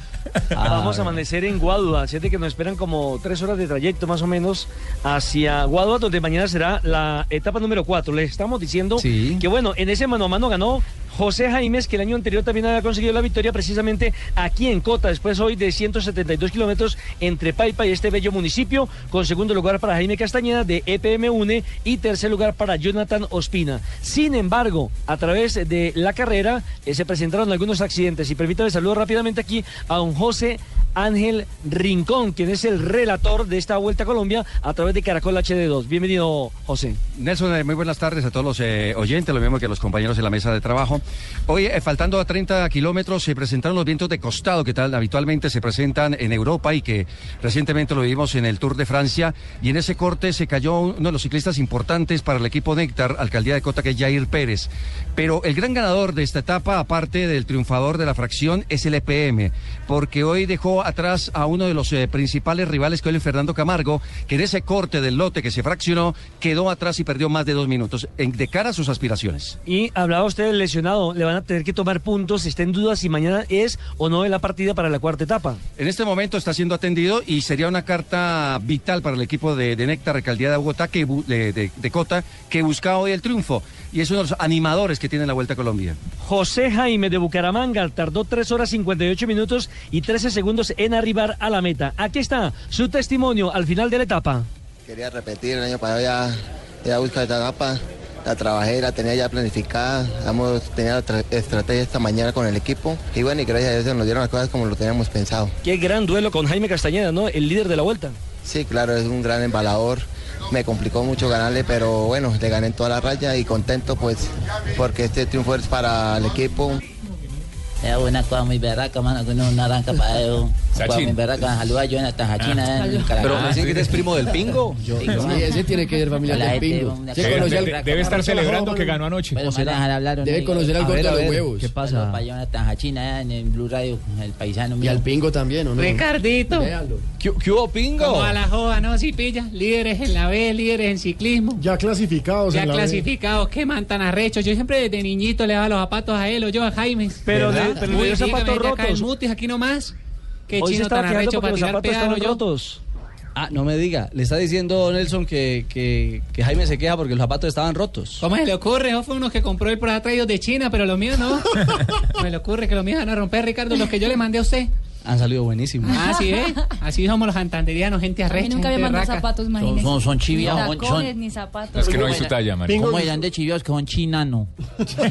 Vamos a amanecer en Guadua, siete que nos esperan como tres horas de trayecto más o menos hacia Guadua, donde mañana será la etapa número cuatro. Les estamos diciendo que bueno, en ese mano a mano ganó José Jaimes, que el año anterior también había conseguido la victoria precisamente aquí en Cota, después hoy de 172 kilómetros entre Paipa y este bello municipio, con segundo lugar para Jaime Castañeda de EPM UNE y tercer lugar para Jonathan Ospina. Sin embargo, a través de la carrera eh, se presentaron algunos accidentes y permítame saludar rápidamente aquí a don José Ángel Rincón, quien es el relator de esta Vuelta a Colombia a través de Caracol HD2. Bienvenido, José. Nelson, eh, muy buenas tardes a todos los eh, oyentes, lo mismo que a los compañeros en la mesa de trabajo. Hoy, eh, faltando a 30 kilómetros, se presentaron los vientos de costado que tal habitualmente se presentan en Europa y que recientemente lo vimos en el Tour de Francia. Y en ese corte se cayó uno de los ciclistas importantes para el equipo Néctar, alcaldía de Cota, que es Jair Pérez. Pero el gran ganador de esta etapa, aparte del triunfador de la fracción, es el EPM, porque hoy dejó atrás a uno de los eh, principales rivales, que es el Fernando Camargo, que en ese corte del lote que se fraccionó, quedó atrás y perdió más de dos minutos, en- de cara a sus aspiraciones. Y hablaba usted del lesionado, le van a tener que tomar puntos, está en duda si mañana es o no de la partida para la cuarta etapa. En este momento está siendo atendido y sería una carta vital para el equipo de, de Néctar, alcaldía de Bogotá, que, de- de Cota, que busca hoy el triunfo. Y es uno de los animadores que tiene la Vuelta a Colombia. José Jaime de Bucaramanga tardó 3 horas 58 minutos y 13 segundos en arribar a la meta. Aquí está su testimonio al final de la etapa. Quería repetir, el año pasado ya, ya buscar esta etapa, la trabajé, la tenía ya planificada, hemos tenido la tra- estrategia esta mañana con el equipo y bueno, y gracias a Dios se nos dieron las cosas como lo teníamos pensado. Qué gran duelo con Jaime Castañeda, ¿no? El líder de la vuelta. Sí, claro, es un gran embalador, me complicó mucho ganarle, pero bueno, le gané en toda la raya y contento pues porque este triunfo es para el equipo. Es una cosa muy berraca, mano, que uno no arranca para eso. [laughs] Una muy berraca. Saluda a Jonathan Hachina en Caracas. Pero me dicen que eres primo del Pingo. Yo- ¿no? Sí, ese tiene que ser familiar La del Pingo. Debe estar celebrando que ganó anoche. Pero me dejan hablar, Debe conocer al a de los huevos. ¿qué pasa? Para Jonathan Hachina en el Blue Radio, el paisano Y mío. al Pingo también, ¿o no? Ricardito. ¿Qué, qué hubo, Pingo? Como a la joda, ¿no? Si pilla. Líderes en la B, líderes en ciclismo. Ya clasificados Ya clasificados, qué man tan arrechos. Yo siempre desde niñito le daba los zapatos a él o yo a Jaime. Pero ¿Verdad? Pero le Uy, dio zapatos rotos. Mutis, aquí nomás. Qué Hoy se chino estaba tan quedando arrecho porque para los tirar zapatos estaban yo. rotos. Ah, no me diga. Le está diciendo Nelson que, que, que Jaime se queja porque los zapatos estaban rotos. ¿Cómo se le ocurre? Eso fue unos que compró él por allá traídos de China, pero los míos no. [laughs] me le ocurre que los míos van a romper, Ricardo, los que yo le mandé a usted. Han salido buenísimos. Ah, sí, ¿eh? Así somos los santanderianos, gente A arrecha. mí nunca me berraca. zapatos, imagínese. son- son chivias, Ni son- tacones, son- ni zapatos. Es que no hay su talla, María. ¿Cómo eran de chivios que son chinano? [laughs] ¿Usted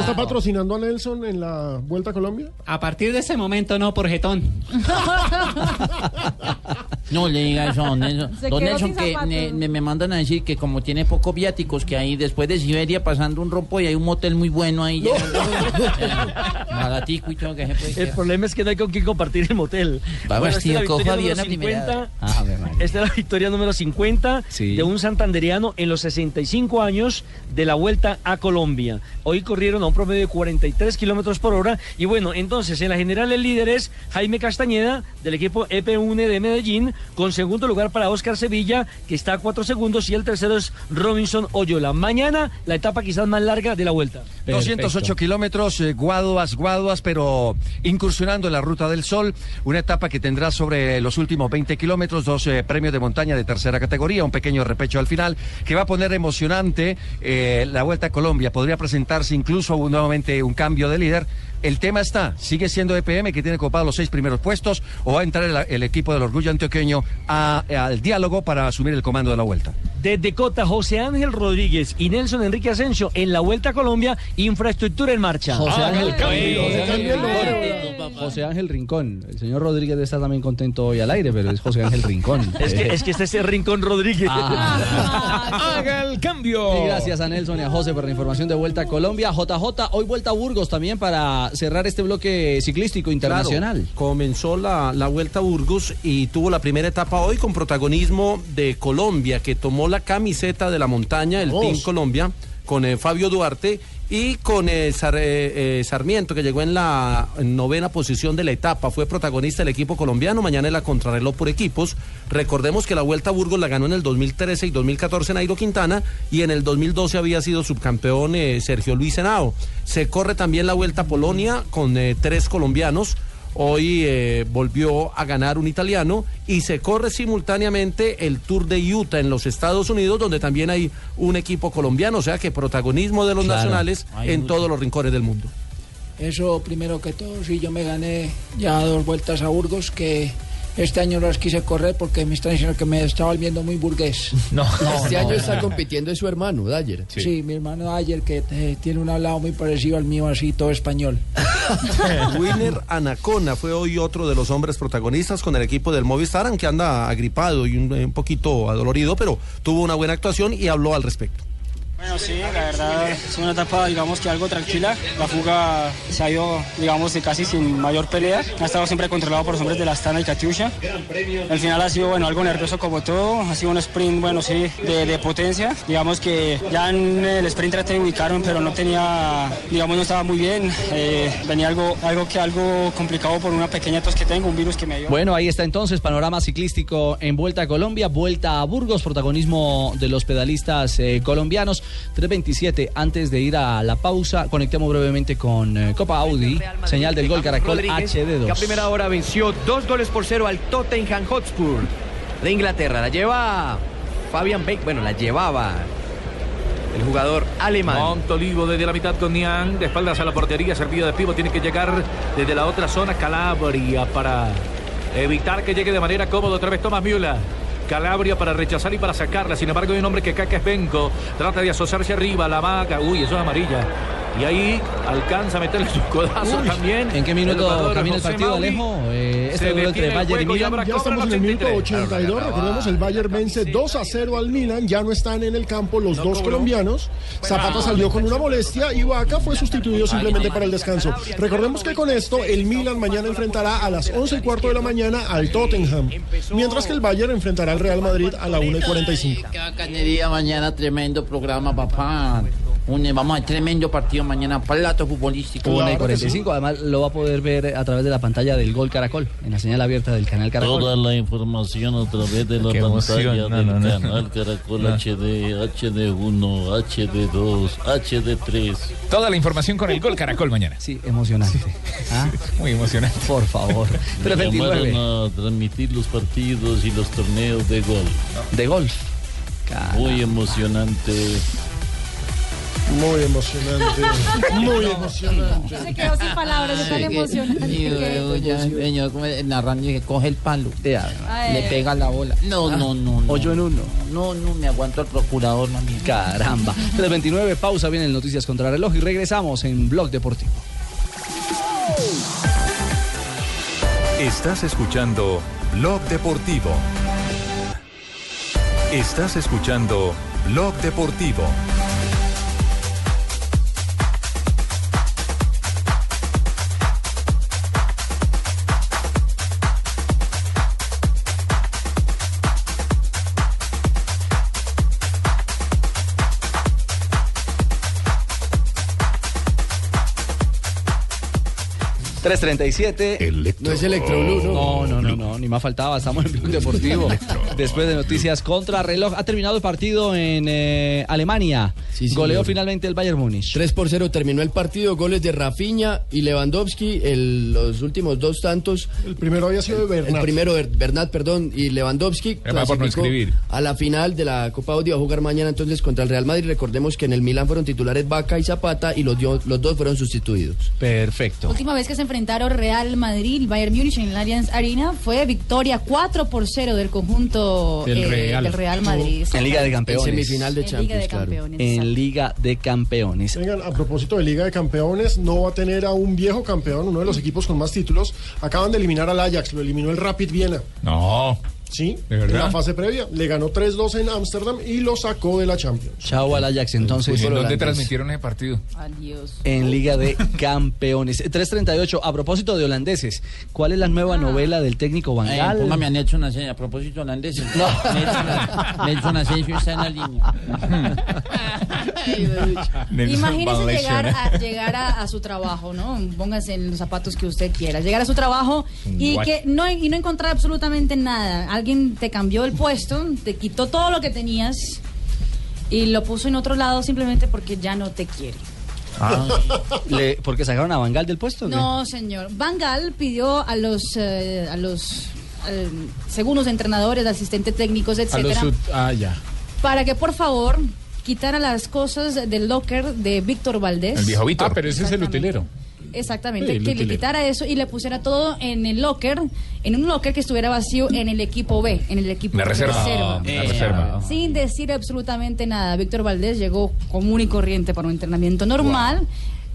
está patrocinando a Nelson en la Vuelta a Colombia? A partir de ese momento no, por jetón. [laughs] No le diga eso a don [laughs] Nelson. Don Nelson, que me, me- me mandan a decir que como tiene pocos viáticos, que ahí después de Siberia pasando un rompo y hay un motel muy bueno ahí. [laughs] Baratico y todo que se puede El quedar. problema es que no hay con quién compartir el motel. Va Bueno, vestido, cojo victoria avión a número primera. 50. Ah, a ver, María. Esta es la victoria número 50 Sí. de un santanderiano en los 65 años de la vuelta a Colombia. Hoy corrieron a un promedio de 43 kilómetros por hora. Y bueno, entonces en la general el líder es Jaime Castañeda del equipo EP1 de Medellín, con segundo lugar para Oscar Sevilla, que está a 4 segundos, y el tercero es Robinson Oyola. Mañana la etapa quizás más larga de la vuelta. 208 kilómetros, eh, Guaduas, Guaduas, pero incursionando en la Ruta del Sol, una etapa que tendrá sobre los últimos 20 kilómetros dos eh, premios de montaña de tercera categoría, un pequeño repecho al final, que va a poner emocionante eh, la Vuelta a Colombia. Podría presentarse incluso un- nuevamente un cambio de líder. El tema está, ¿sigue siendo EPM que tiene copados los seis primeros puestos o va a entrar el, el equipo del orgullo antioqueño a- al diálogo para asumir el comando de la Vuelta? Desde Cota, José Ángel Rodríguez y Nelson Enrique Asensio en la Vuelta a Colombia, infraestructura en marcha. José Ángel, José Ángel José Ángel Rincón. El señor Rodríguez está también contento hoy al aire, pero es José Ángel Rincón. [laughs] Es que, es que este es el Rincón Rodríguez. [laughs] Haga el cambio. Y gracias a Nelson y a José por la información de Vuelta a Colombia. JJ, hoy Vuelta a Burgos también para cerrar este bloque ciclístico internacional. Claro, comenzó la, la Vuelta a Burgos y tuvo la primera etapa hoy con protagonismo de Colombia, que tomó la camiseta de la montaña, el. Team Colombia, con eh, Fabio Duarte y con eh, eh, eh, Sarmiento, que llegó en la novena posición de la etapa. Fue protagonista del equipo colombiano. Mañana la contrarreloj por equipos. Recordemos que la Vuelta a Burgos la ganó en el 2013 y 2014 Nairo Quintana y en el 2012 había sido subcampeón Sergio Luis Henao. Se corre también la Vuelta a Polonia con tres colombianos. Hoy eh, volvió a ganar un italiano y se corre simultáneamente el Tour de Utah en los Estados Unidos, donde también hay un equipo colombiano, o sea que protagonismo de los Claro. nacionales en mucho. todos los rincones del mundo. Eso primero que todo, sí, yo me gané ya dos vueltas a Burgos que este año las quise correr porque me están diciendo que me estaba volviendo muy burgués. [laughs] No, este año está compitiendo es su hermano, Dyer. Sí, mi hermano ayer que eh, tiene un hablado muy parecido al mío, así todo español. [laughs] Winner Anacona fue hoy otro de los hombres protagonistas con el equipo del Movistar, aunque anda agripado y un, un poquito adolorido, pero tuvo una buena actuación y habló al respecto. Bueno, sí, la verdad es una etapa, digamos que algo tranquila. La fuga se ha ido, digamos, de casi sin mayor pelea. Ha estado siempre controlado por los hombres de la Astana y Katyusha. El final ha sido, bueno, algo nervioso como todo. Ha sido un sprint, bueno, sí, de, potencia. Digamos que ya en el sprint traté de ubicarme, pero no tenía, digamos, no estaba muy bien. Eh, venía algo, algo que algo complicado por una pequeña tos que tengo, un virus que me dio. Bueno, ahí está entonces panorama ciclístico en Vuelta a Colombia, Vuelta a Burgos, protagonismo de los pedalistas eh, colombianos. 3.27, antes de ir a la pausa, conectemos brevemente con eh, Copa Audi, señal del gol Caracol Rodríguez, que a HD2. primera hora venció dos goles por cero al Tottenham Hotspur de Inglaterra. La lleva Fabian Beck, bueno, la llevaba el jugador alemán. Montolivo desde la mitad con Niang, de espaldas a la portería, servido de pivo, tiene que llegar desde la otra zona Calabria para evitar que llegue de manera cómoda otra vez Thomas Müller. Calabria para rechazar y para sacarla. Sin embargo, hay un hombre que que es Benco. Trata de asociarse arriba, la vaca. Uy, eso es amarilla. Y ahí alcanza a meterle su codazo Uy, también. ¿En qué minuto camina el José partido. Alejo? Eh, este duelo entre el Bayern y Milan. Ya estamos en el minuto 83. 82. Recordemos, el Bayern vence 2 a 0 al Milan. Ya no están en el campo los dos colombianos. Zapata salió con una molestia y Vaca fue sustituido simplemente para el descanso. Recordemos que con esto el Milan mañana enfrentará a las 11 y cuarto de la mañana al Tottenham. Mientras que el Bayern enfrentará al Real Madrid a la 1 y 45. Qué bacanería mañana, tremendo programa, papá. Un, vamos a tremendo partido mañana, plato futbolístico. Una y 45, además lo va a poder ver a través de la pantalla del Gol Caracol, en la señal abierta del canal Caracol. Toda la información a través de la Qué pantalla emoción. Del no, no. canal Caracol No. HD, HD1, HD2, HD3. Toda la información con el gol Caracol mañana. Sí, emocionante. ¿Ah? Muy emocionante. Por favor. Me 329. llamaron a transmitir los partidos y los torneos de golf. De golf. Muy emocionante. Muy emocionante. Muy emocionante. Se quedó sin palabras, es tan emocionante. Señor, como narrando, coge el palo, le pega la bola. No, no, no. no. Ocho en uno. No, no, me aguanto el procurador, mami. Caramba. 329, pausa, vienen noticias contra reloj y regresamos en Blog Deportivo. Estás escuchando Blog Deportivo. Estás escuchando Blog Deportivo. ¿337? 337. No es Electroblue, ¿no? No, no, no, no, ni más faltaba. Estamos en Blog Deportivo. Después de noticias contra reloj. Ha terminado el partido en eh, Alemania. Sí, Goleó señor. finalmente el Bayern Múnich. 3 por 0 terminó el partido, goles de Rafinha y Lewandowski, el- los últimos dos tantos. El primero había sido de Bernat. El primero, Ber- Bernat, perdón, y Lewandowski por no clasificó escribir. a la final de la Copa Audi. Va a jugar mañana entonces contra el Real Madrid. Recordemos que en el Milan fueron titulares Vaca y Zapata y los, dio- los dos fueron sustituidos. Perfecto. Última vez que se enfrentaron Real Madrid y Bayern Múnich en el Allianz Arena fue victoria 4 por 0 del conjunto Del eh, Real. del Real Madrid. En Liga de Campeones. En semifinal de En Liga Champions, de claro. Campeones. En Liga de Campeones. Vengan, a propósito de Liga de Campeones, no va a tener a un viejo campeón, uno de los equipos con más títulos. Acaban de eliminar al Ajax, lo eliminó el Rapid Viena. No. Sí, ¿De en la fase previa. Le ganó 3-2 en Ámsterdam y lo sacó de la Champions. Chao al Ajax entonces. ¿En dónde transmitieron ese partido? Adiós. En Liga de Campeones. 338. A propósito de holandeses, ¿cuál es la nueva novela del técnico Van Ay, Gaal? póngame a Nelson Asensio, a propósito holandés. No. Nelson, Nelson Asensio está en la línea. Imagínese llegar, a, llegar a, a su trabajo, ¿no? Póngase en los zapatos que usted quiera. Llegar a su trabajo y What? que no y no encontrar absolutamente nada. Alguien te cambió el puesto, te quitó todo lo que tenías y lo puso en otro lado simplemente porque ya no te quiere. Ah. Le- ¿Porque sacaron a Van Gaal del puesto? No, señor. Van Gaal pidió a los eh, a los eh, segundos entrenadores, asistentes técnicos, los etcétera, Ah, ya. para que por favor quitara las cosas del locker de Víctor Valdés. El viejo Víctor. Ah, pero ese es el utilero. Exactamente, Sí, que le quitara eso y le pusiera todo en el locker, en un locker que estuviera vacío en el equipo B, en el equipo La reserva. reserva. La reserva. Sin decir absolutamente nada. Víctor Valdés llegó común y corriente para un entrenamiento normal.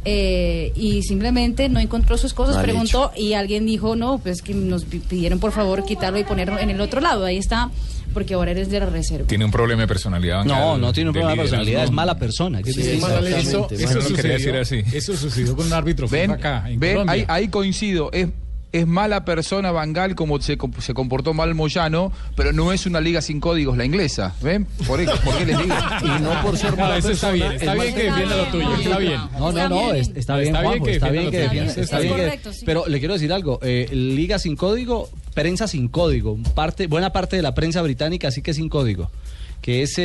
eh, y simplemente no encontró sus cosas, Mal preguntó y alguien dijo, no, pues que nos pi- pidieron por favor quitarlo y ponerlo en el otro lado. Ahí está, porque ahora eres de la reserva. Tiene un problema de personalidad. No, no tiene un problema de personalidad, es mala persona. es mala. Eso, eso quería sucedió, decir así. eso sucedió con un árbitro Ven, acá en ven, Colombia. ahí, ahí coincido. Es, es mala persona Bangal como se, se comportó mal Moyano, pero no es una liga sin códigos la inglesa. ¿Ven? ¿Por, qué- por qué les digo? [laughs] Y no por ser No, mala eso está bien. Está es bien que defienda lo tuyo. Está bien. No, no, no, es- está bien, Está bien Juanjo, que está defienda bien lo que tuyo. defienda, Está bien. Pero le quiero decir algo, eh, liga sin código, prensa sin código, parte, buena parte de la prensa británica sí que sin código, que es eh,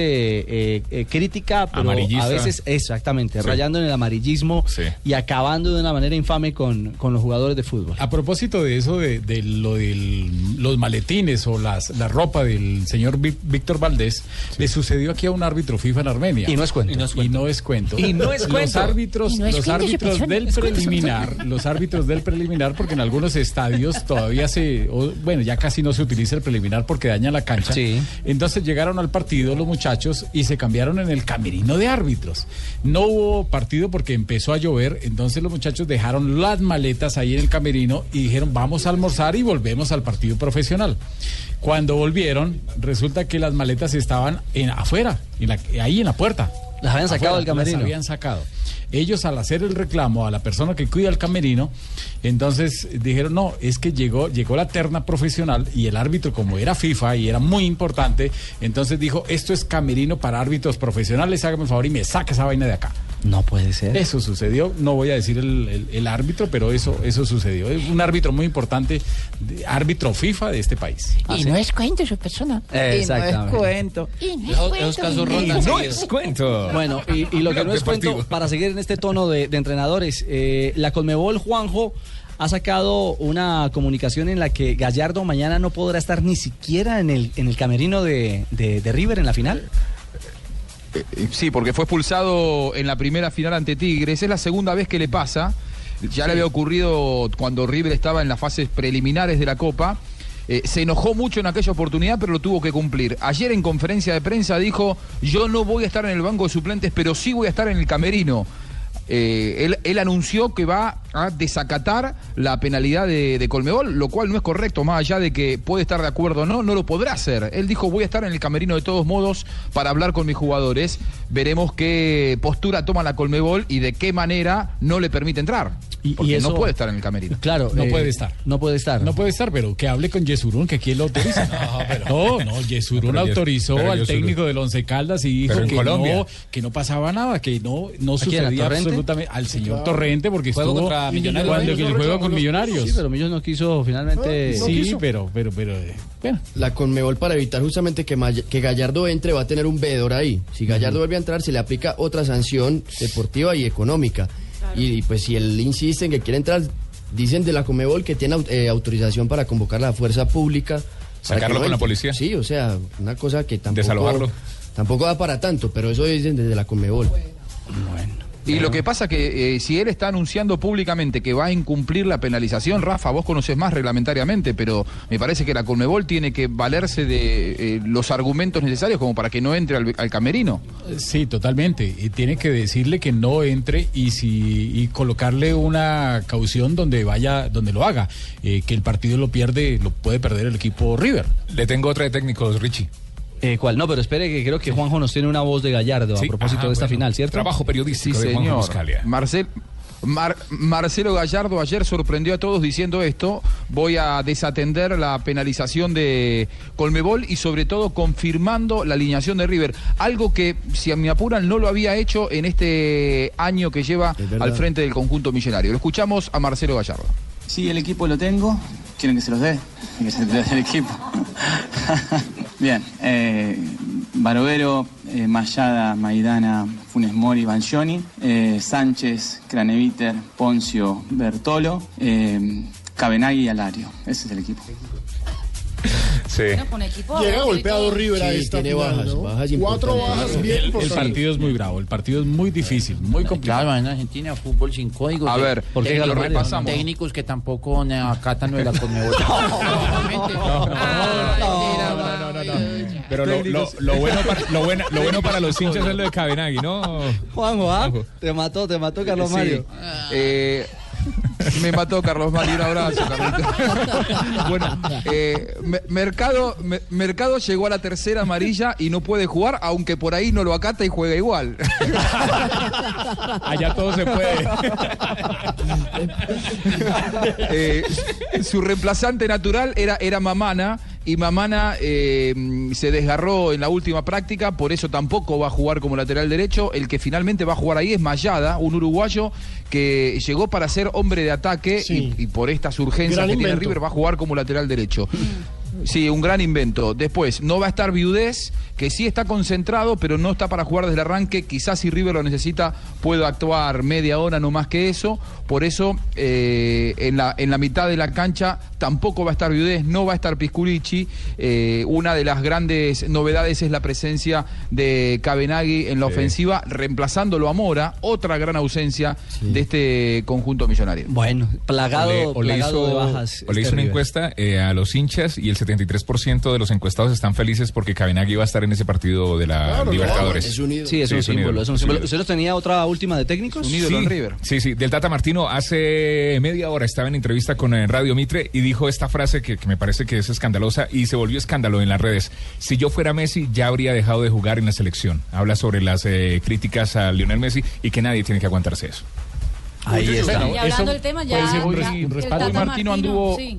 eh, eh, crítica, pero a veces, exactamente, Sí. rayando en el amarillismo Sí. y acabando de una manera infame con, con los jugadores de fútbol. A propósito de eso, de, de lo de los maletines o las, la ropa del señor Ví- Víctor Valdés, le sucedió aquí a un árbitro FIFA en Armenia. Y no es cuento. Y no es cuento. Y no es cuento. Y no es Los cuento. árbitros, no es los cuento, árbitros del preliminar, [laughs] los árbitros del preliminar, porque en algunos estadios todavía se, o, bueno, ya casi no se utiliza el preliminar porque daña la cancha. Sí. Entonces llegaron al partido los muchachos y se cambiaron en el camerino de árbitros. No hubo partido porque empezó a llover, entonces los muchachos dejaron las maletas ahí en el camerino y dijeron vamos a almorzar y volvemos al partido profesional. Cuando volvieron, resulta que las maletas estaban en, afuera, en la- ahí en la puerta. Las habían sacado del camerino. Las habían sacado. Ellos al hacer el reclamo a la persona que cuida el camerino, entonces dijeron, no, es que llegó, llegó la terna profesional y el árbitro como era FIFA y era muy importante, entonces dijo, esto es camerino para árbitros profesionales, hágame el favor y me saca esa vaina de acá. No puede ser. Eso sucedió, no voy a decir el, el- el árbitro, pero eso, eso sucedió. Es un árbitro muy importante, de- árbitro FIFA de este país. Y no es cuento su persona. Exactamente. Y no es cuento. Y no es cuento. casos mi rondan hijo. seguidos. cuento. Bueno, y, y lo que no es cuento, para seguir en este tono de, de entrenadores, eh, la Colmebol Juanjo ha sacado una comunicación en la que Gallardo mañana no podrá estar ni siquiera en el, en el camerino de, de- de River en la final. Eh, Sí, porque fue expulsado en la primera final ante Tigres. Es la segunda vez que le pasa. Ya le había ocurrido cuando River estaba en las fases preliminares de la Copa. Eh, se enojó mucho en aquella oportunidad, pero lo tuvo que cumplir. Ayer en conferencia de prensa dijo, yo no voy a estar en el banco de suplentes, pero sí voy a estar en el camerino. Eh, él, anunció que va a desacatar la penalidad de, de Colmebol, lo cual no es correcto, más allá de que puede estar de acuerdo o no, no lo podrá hacer. Él dijo, voy a estar en el camerino de todos modos para hablar con mis jugadores. Veremos qué postura toma la Colmebol y de qué manera no le permite entrar. Porque eso- no puede estar en el camerino. Claro, No eh, puede estar. No puede estar. No puede estar, pero que hable con Yesurún, que quién lo autoriza. [laughs] No, no, Yesurún Pero Yes- autorizó pero al Yesurún- técnico del Once Caldas y dijo Pero que Colombia. no, que no pasaba nada, que no, no ¿A quién, a sucedía absolutamente al señor Claro. Torrente porque Juego estuvo contra Millonarios. cuando Millonarios el no juego con Millonarios. Sí, pero Millos no quiso finalmente. sí, pero, pero, pero, eh, bueno. La Conmebol para evitar justamente que, May- que Gallardo entre va a tener un veedor ahí. Si Gallardo vuelve a entrar se le aplica otra sanción deportiva y económica. Y, pues si él insiste en que quiere entrar, dicen de la Conmebol que tiene eh, autorización para convocar la fuerza pública. ¿Sacarlo no con la policía? Sí, o sea, una cosa que tampoco... Desalojarlo. Tampoco da para tanto, pero eso dicen desde la Conmebol. Y lo que pasa que eh, si él está anunciando públicamente que va a incumplir la penalización, Rafa, vos conoces más reglamentariamente, pero me parece que la Conmebol tiene que valerse de eh, los argumentos necesarios como para que no entre al, al camerino. Sí, totalmente. Y tiene que decirle que no entre y si y colocarle una caución donde vaya, donde lo haga. Eh, que el partido lo pierde, lo puede perder el equipo River. Le tengo otra de técnicos, Richie. Eh, ¿Cuál? No, pero espere que creo que Juanjo nos tiene una voz de Gallardo Sí, a propósito ajá, de esta bueno. final, ¿cierto? Trabajo periodístico Sí, de Juanjo señor. Buscalia. Marcel, Mar- Marcelo Gallardo ayer sorprendió a todos diciendo esto. Voy a desatender la penalización de Colmebol y sobre todo confirmando la alineación de River. Algo que, si a mi apuran, no lo había hecho en este año que lleva al frente del conjunto millonario. Lo escuchamos a Marcelo Gallardo. Sí, el equipo lo tengo. ¿Quieren que se los dé? Que se los dé el equipo. Bien. Eh, Barovero, eh, Mayada, Maidana, Funes Mori, Banjoni, eh, Sánchez, Craneviter, Poncio, Bertolo, eh, Cabenagui y Alario. Ese es el equipo. Sí. Llega golpeado. River a Sí, esta tiene final, bajas, ¿no? bajas Cuatro bajas bien El, el partido es muy bravo, el partido es muy difícil, muy complicado. Claro, en Argentina, fútbol sin códigos. A ver, ¿por qué técnicos- lo repasamos? Técnicos que tampoco acatan lo de la Conmebol. Pero lo, lo- lo bueno para, lo, bueno, lo bueno para los hinchas es lo de Cabenagui, ¿no? Juanjo, ¿ah? Te mató, te mató Carlos Sí. Mario. Eh, me mató Carlos Mario, un abrazo, Carlito. bueno, eh, Me- Mercado, Me- Mercado llegó a la tercera amarilla y no puede jugar, aunque por ahí no lo acata y juega igual. Allá todo se puede. Eh, su reemplazante natural era, era Mamana y Mamana eh, se desgarró en la última práctica, por eso tampoco va a jugar como lateral derecho. El que finalmente va a jugar ahí es Mayada, un uruguayo que llegó para ser hombre de ataque Sí. y, y por estas urgencias Gran que tiene. River va a jugar como lateral derecho. Sí, un gran invento. Después, no va a estar Viudés, que sí está concentrado, pero no está para jugar desde el arranque. Quizás si River lo necesita, pueda actuar media hora, no más que eso. Por eso, eh, en, la, en la mitad de la cancha tampoco va a estar Viudés, no va a estar Pisculici. Eh, una de las grandes novedades es la presencia de Cabenagui en la Sí. ofensiva, reemplazándolo a Mora, otra gran ausencia de este conjunto millonario. Bueno, plagado, O le- o le plagado de bajas. o le este hizo una River. encuesta eh, a los hinchas y el 73% de los encuestados están felices porque Cabenagui va a estar en ese partido de la Claro, Libertadores. es un ídolo. Sí, es un símbolo, es un símbolo. ¿Usted tenía otra última de técnicos? Un ídolo sí, en River. Sí, sí. Del Tata Martino hace media hora estaba en entrevista con eh, Radio Mitre y dijo esta frase que, que me parece que es escandalosa y se volvió escándalo en las redes. Si yo fuera Messi, ya habría dejado de jugar en la selección. Habla sobre las eh, críticas a Lionel Messi y que nadie tiene que aguantarse eso. Ahí está. Y hablando del tema, ya. un ya- un el respaldo. Tata Hoy Martino anduvo- Sí.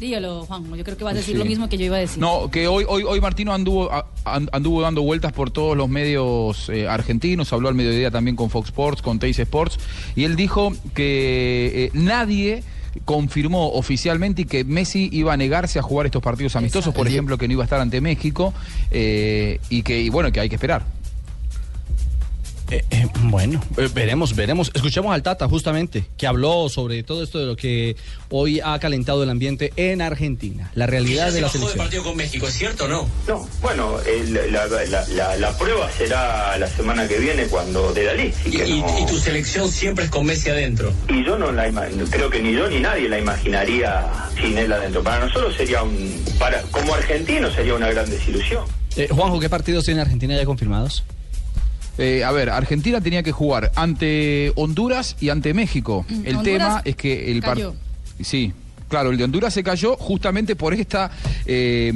Dígalo, Juan. Yo creo que va a decir Sí. lo mismo que yo iba a decir. No, que hoy, hoy, hoy Martino anduvo, anduvo dando vueltas por todos los medios eh, argentinos, habló al mediodía también con Fox Sports, con Teis Sports, y él dijo que eh, nadie confirmó oficialmente y que Messi iba a negarse a jugar estos partidos amistosos, por ejemplo, que no iba a estar ante México, eh, y que, y bueno, que hay que esperar. Eh, eh, bueno, eh, veremos, veremos. Escuchemos al Tata justamente, que habló sobre todo esto de lo que hoy ha calentado el ambiente en Argentina, la realidad de la selección. partido con México, ¿es cierto o no? No, bueno, la, la- la- la prueba será la semana que viene cuando de Dalí. Y, y- y tu selección siempre es con Messi adentro. Y yo no la creo que ni yo ni nadie la imaginaría sin él adentro. Para nosotros sería un, para como argentino sería una gran desilusión. Eh, Juanjo, ¿qué partidos tiene Argentina ya confirmados? Eh, a ver, Argentina tenía que jugar ante Honduras y ante México. Mm, El Honduras tema es que el partido. Sí. Claro, el de Honduras se cayó justamente por esta, eh,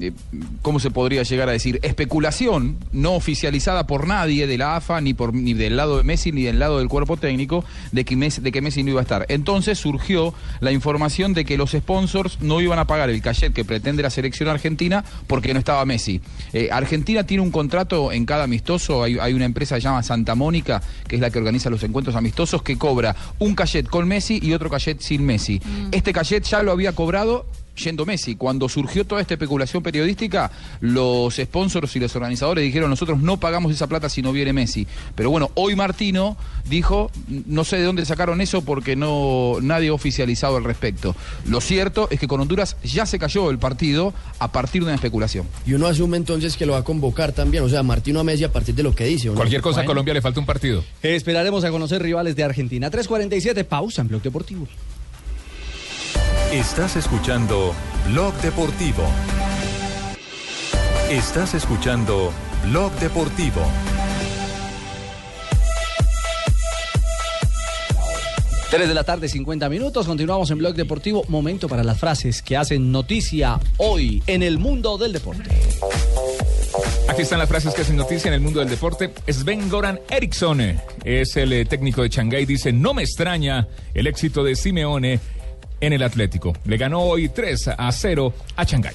eh, ¿cómo se podría llegar a decir? Especulación no oficializada por nadie de la AFA, ni, por, ni del lado de Messi, ni del lado del cuerpo técnico, de que, Messi, de que Messi no iba a estar. Entonces surgió la información de que los sponsors no iban a pagar el cachet que pretende la selección argentina porque no estaba Messi. Eh, Argentina tiene un contrato en cada amistoso, hay, hay una empresa que se llama Santa Mónica, que es la que organiza los encuentros amistosos, que cobra un cachet con Messi y otro cachet sin Messi. Este cachet ya lo había cobrado yendo Messi. Cuando surgió toda esta especulación periodística, los sponsors y los organizadores dijeron nosotros no pagamos esa plata si no viene Messi. Pero bueno, hoy Martino dijo, no sé de dónde sacaron eso porque no nadie ha oficializado al respecto. Lo cierto es que con Honduras ya se cayó el partido a partir de una especulación. Y uno asume entonces que lo va a convocar también, o sea, Martino a Messi a partir de lo que dice. ¿o no? Cualquier cosa a. Colombia le falta un partido. Esperaremos a conocer rivales de Argentina. 3.47, pausa en Blog Deportivo. Estás escuchando Blog Deportivo. Estás escuchando Blog Deportivo. Tres de la tarde, 50 minutos. Continuamos en Blog Deportivo. Momento para las frases que hacen noticia hoy en el mundo del deporte. Aquí están las frases que hacen noticia en el mundo del deporte. Sven Goran Eriksson es el eh, técnico de Shanghái. Dice, no me extraña el éxito de Simeone en el Atlético. Le ganó hoy 3 a 0 a Shanghái.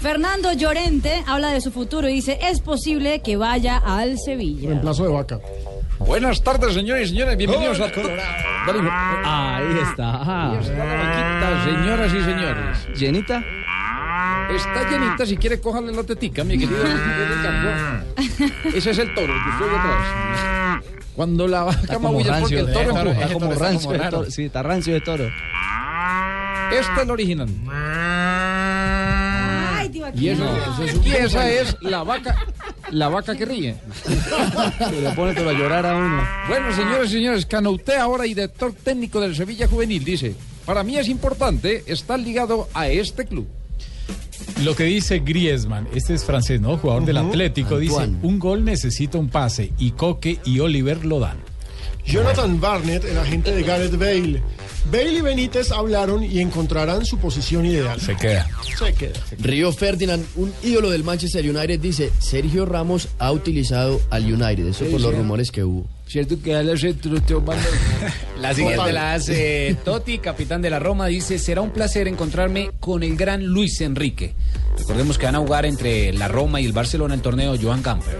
Fernando Llorente habla de su futuro y dice, es posible que vaya al Sevilla. Reemplazo de vaca. Buenas tardes, señores y señores. Bienvenidos a... Dale, Ahí está. Ahí está la vaquita, señoras y señores. ¿Llenita? Está llenita, si quiere cogerle la tetica, mi querido Ricardo. Ese es el toro, el que usted ve atrás. Cuando la vaca es porque el toro está, empuja. está como rancio de toro. Sí, está rancio de toro. Este es el original. Ay, tío, Y, eso, y esa es la vaca, la vaca que ríe. Se le pone todo a llorar a uno. Bueno, señores y señores, Canouté ahora y director técnico del Sevilla Juvenil dice, para mí es importante estar ligado a este club. Lo que dice Griezmann, este es francés, ¿no? Jugador del. Atlético, dice, un gol necesita un pase y Coque y Oliver lo dan. Jonathan Barnett, el agente de Gareth Bale. Bale y Benítez hablaron y encontrarán su posición ideal. Se queda. Se queda. Río Ferdinand, un ídolo del Manchester United, dice, Sergio Ramos ha utilizado al United, eso Sí, por los rumores que hubo. Cierto que te manda- [laughs] La siguiente Total. la hace [laughs] Totti, capitán de la Roma, dice, será un placer encontrarme con el gran Luis Enrique. Recordemos que van a jugar entre la Roma y el Barcelona el torneo Johan Camper.